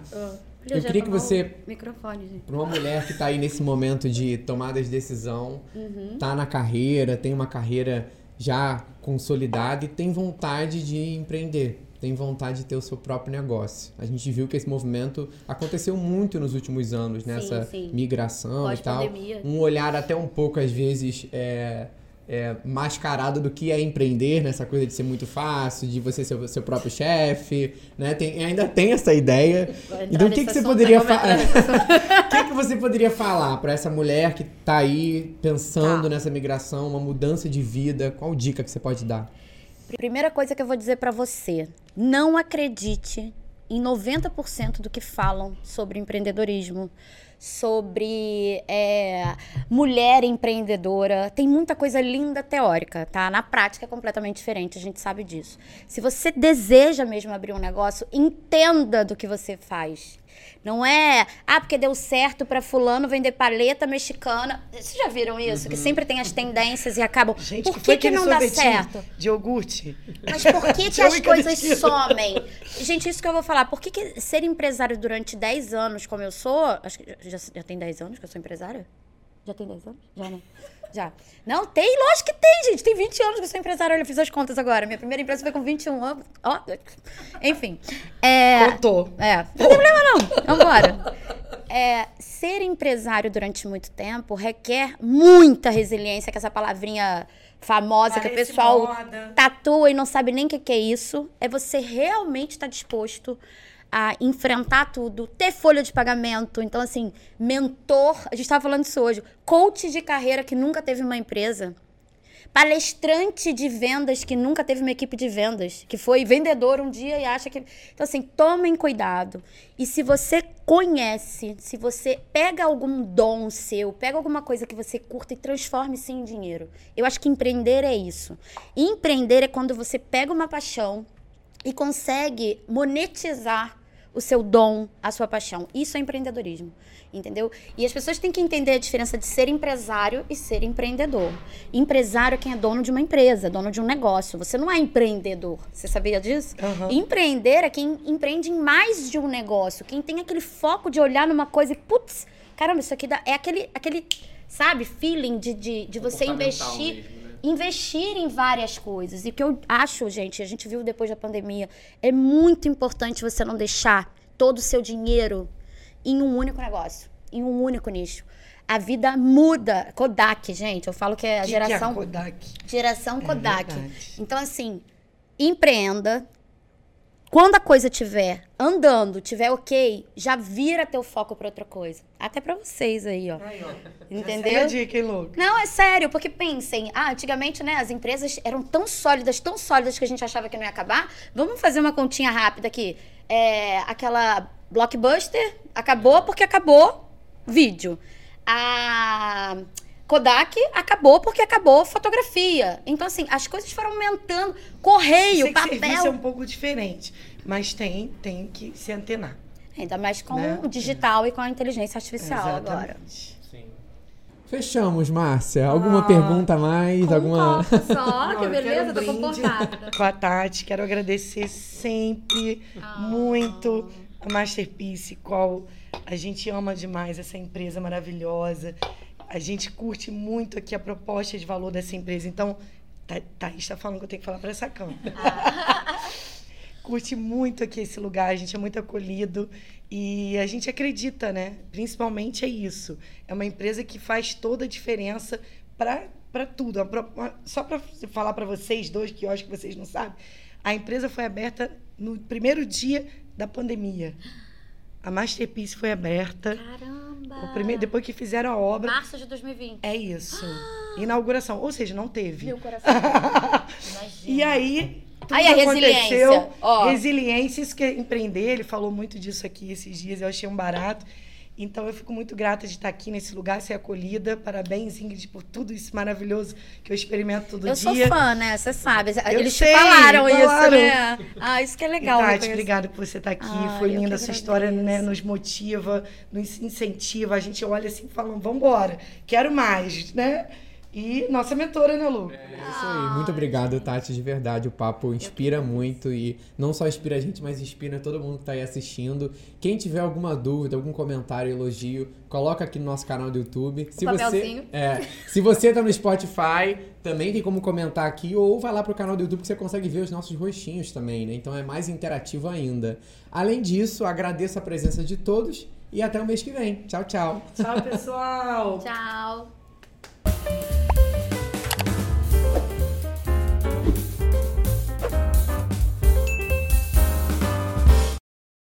Eu Eu queria que você- o Microfone, gente. Para uma mulher que está aí nesse momento de tomada de decisão, Uhum. tá na carreira, tem uma carreira já consolidada e tem vontade de empreender, tem vontade de ter o seu próprio negócio. A gente viu que esse movimento aconteceu muito nos últimos anos, nessa sim. migração e tal. Um olhar até um pouco, às vezes, é, é, mascarado do que é empreender, nessa coisa de ser muito fácil, de você ser o seu próprio chefe, né? Tem, ainda tem essa ideia. Então, o que, que você poderia né? Falar? O que, que você poderia falar para essa mulher que tá aí pensando Tá. nessa migração, uma mudança de vida? Qual dica que você pode dar? Primeira coisa que eu vou dizer pra você: não acredite em 90% do que falam sobre empreendedorismo, sobre é, mulher empreendedora. Tem muita coisa linda teórica, tá? Na prática é completamente diferente, a gente sabe disso. Se você deseja mesmo abrir um negócio, entenda do que você faz. Não é, ah, porque deu certo pra fulano vender paleta mexicana. Vocês já viram isso? Que sempre tem as tendências e acabam. Gente, Por que que, que não dá certo? De iogurte. Mas por que, que as coisas somem? Gente, isso que eu vou falar. Por que, que ser empresário durante 10 anos, como eu sou. Acho que já, já tem 10 anos que eu sou empresária? Já tem 10 anos? Já, né? Já. Não, tem, lógico que tem, gente. Tem 20 anos que eu sou empresária. Olha, eu fiz as contas agora. Minha primeira empresa foi com 21 anos. Ó, enfim. É, Contou. é, não tem problema não. Vambora. É, ser empresário durante muito tempo requer muita resiliência, que é essa palavrinha famosa que o Parece pessoal moda. tatua e não sabe nem o que, que é isso. É você realmente estar disposto a enfrentar tudo, ter folha de pagamento. Então, assim, mentor, a gente estava falando isso hoje, coach de carreira que nunca teve uma empresa. Palestrante de vendas que nunca teve uma equipe de vendas, que foi vendedor um dia e acha que. Então, assim, tomem cuidado. E se você conhece, se você pega algum dom seu, pega alguma coisa que você curta e transforme isso em dinheiro. Eu acho que empreender é isso. Empreender é quando você pega uma paixão e consegue monetizar o seu dom, a sua paixão. Isso é empreendedorismo, entendeu? E as pessoas têm que entender a diferença de ser empresário e ser empreendedor. Empresário é quem é dono de uma empresa, dono de um negócio. Você não é empreendedor. Você sabia disso? Aham. Empreender é quem empreende em mais de um negócio, quem tem aquele foco de olhar numa coisa e, putz, caramba, isso aqui dá, é aquele, aquele, sabe, feeling de, de, de você investir mesmo? Investir em várias coisas. E o que eu acho, gente, a gente viu depois da pandemia, é muito importante você não deixar todo o seu dinheiro em um único negócio, em um único nicho. A vida muda. Kodak, gente, eu falo que é a Que que é geração Kodak? geração Kodak. verdade. então assim, empreenda. Quando a coisa estiver andando, tiver ok, já vira teu foco para outra coisa. Até para vocês aí, ó. Aí, ó. Entendeu? É dica, hein, louco? Não, é sério, porque pensem, ah, antigamente, né, as empresas eram tão sólidas, tão sólidas que a gente achava que não ia acabar. Vamos fazer uma continha rápida aqui. É, aquela blockbuster acabou porque acabou vídeo. A Kodak acabou porque acabou fotografia. Então, assim, as coisas foram aumentando. Correio, Sei que serviço é papel. um pouco diferente, mas tem, tem que se antenar. Ainda mais com Né? o digital e com a inteligência artificial agora. Exatamente. Sim. Fechamos, Márcia. Alguma Ah, pergunta a mais? Com Alguma... um copo só, que beleza, um tô comportada. Com a Tati, quero agradecer sempre Ah. muito a Masterpiece, qual a gente ama demais essa empresa maravilhosa. A gente curte muito aqui a proposta de valor dessa empresa. Então, Tha- Thaís está falando que eu tenho que falar para essa câmera. curte muito aqui esse lugar, a gente é muito acolhido e a gente acredita, né? Principalmente é isso. É uma empresa que faz toda a diferença para para tudo. Só para falar para vocês dois, que eu acho que vocês não sabem, a empresa foi aberta no primeiro dia da pandemia. A Masterpiece foi aberta. Caramba! O primeiro, depois que fizeram a obra. Março de 2020. É isso. Inauguração. Ou seja, não teve. Meu coração. Imagina. E aí, tudo Aí a aconteceu. resiliência, ó. Resiliência, isso que é empreender, ele falou muito disso aqui esses dias, eu achei um barato. Então eu fico muito grata de estar aqui nesse lugar, ser acolhida. Parabéns, Ingrid, por tudo isso maravilhoso que eu experimento todo eu dia. Eu sou fã, né? Você sabe. Eu Eles sei, te falaram, falaram isso, né? Ah, isso que é legal. E, Tati, obrigada por você estar aqui. Ai, Foi linda que a sua agradeço. história, né? Nos motiva, nos incentiva. A gente olha assim falando, vamos embora, quero mais, né? E nossa mentora, né, Lu? É isso aí. Muito obrigado, Tati, de verdade. O papo inspira muito e não só inspira a gente, mas inspira todo mundo que tá aí assistindo. Quem tiver alguma dúvida, algum comentário, elogio, coloca aqui no nosso canal do YouTube. Se você, é, se você tá no Spotify, também tem como comentar aqui ou vai lá pro canal do YouTube que você consegue ver os nossos rostinhos também, né? Então é mais interativo ainda. Além disso, agradeço a presença de todos e até o mês que vem. Tchau, tchau. Tchau, pessoal! Tchau.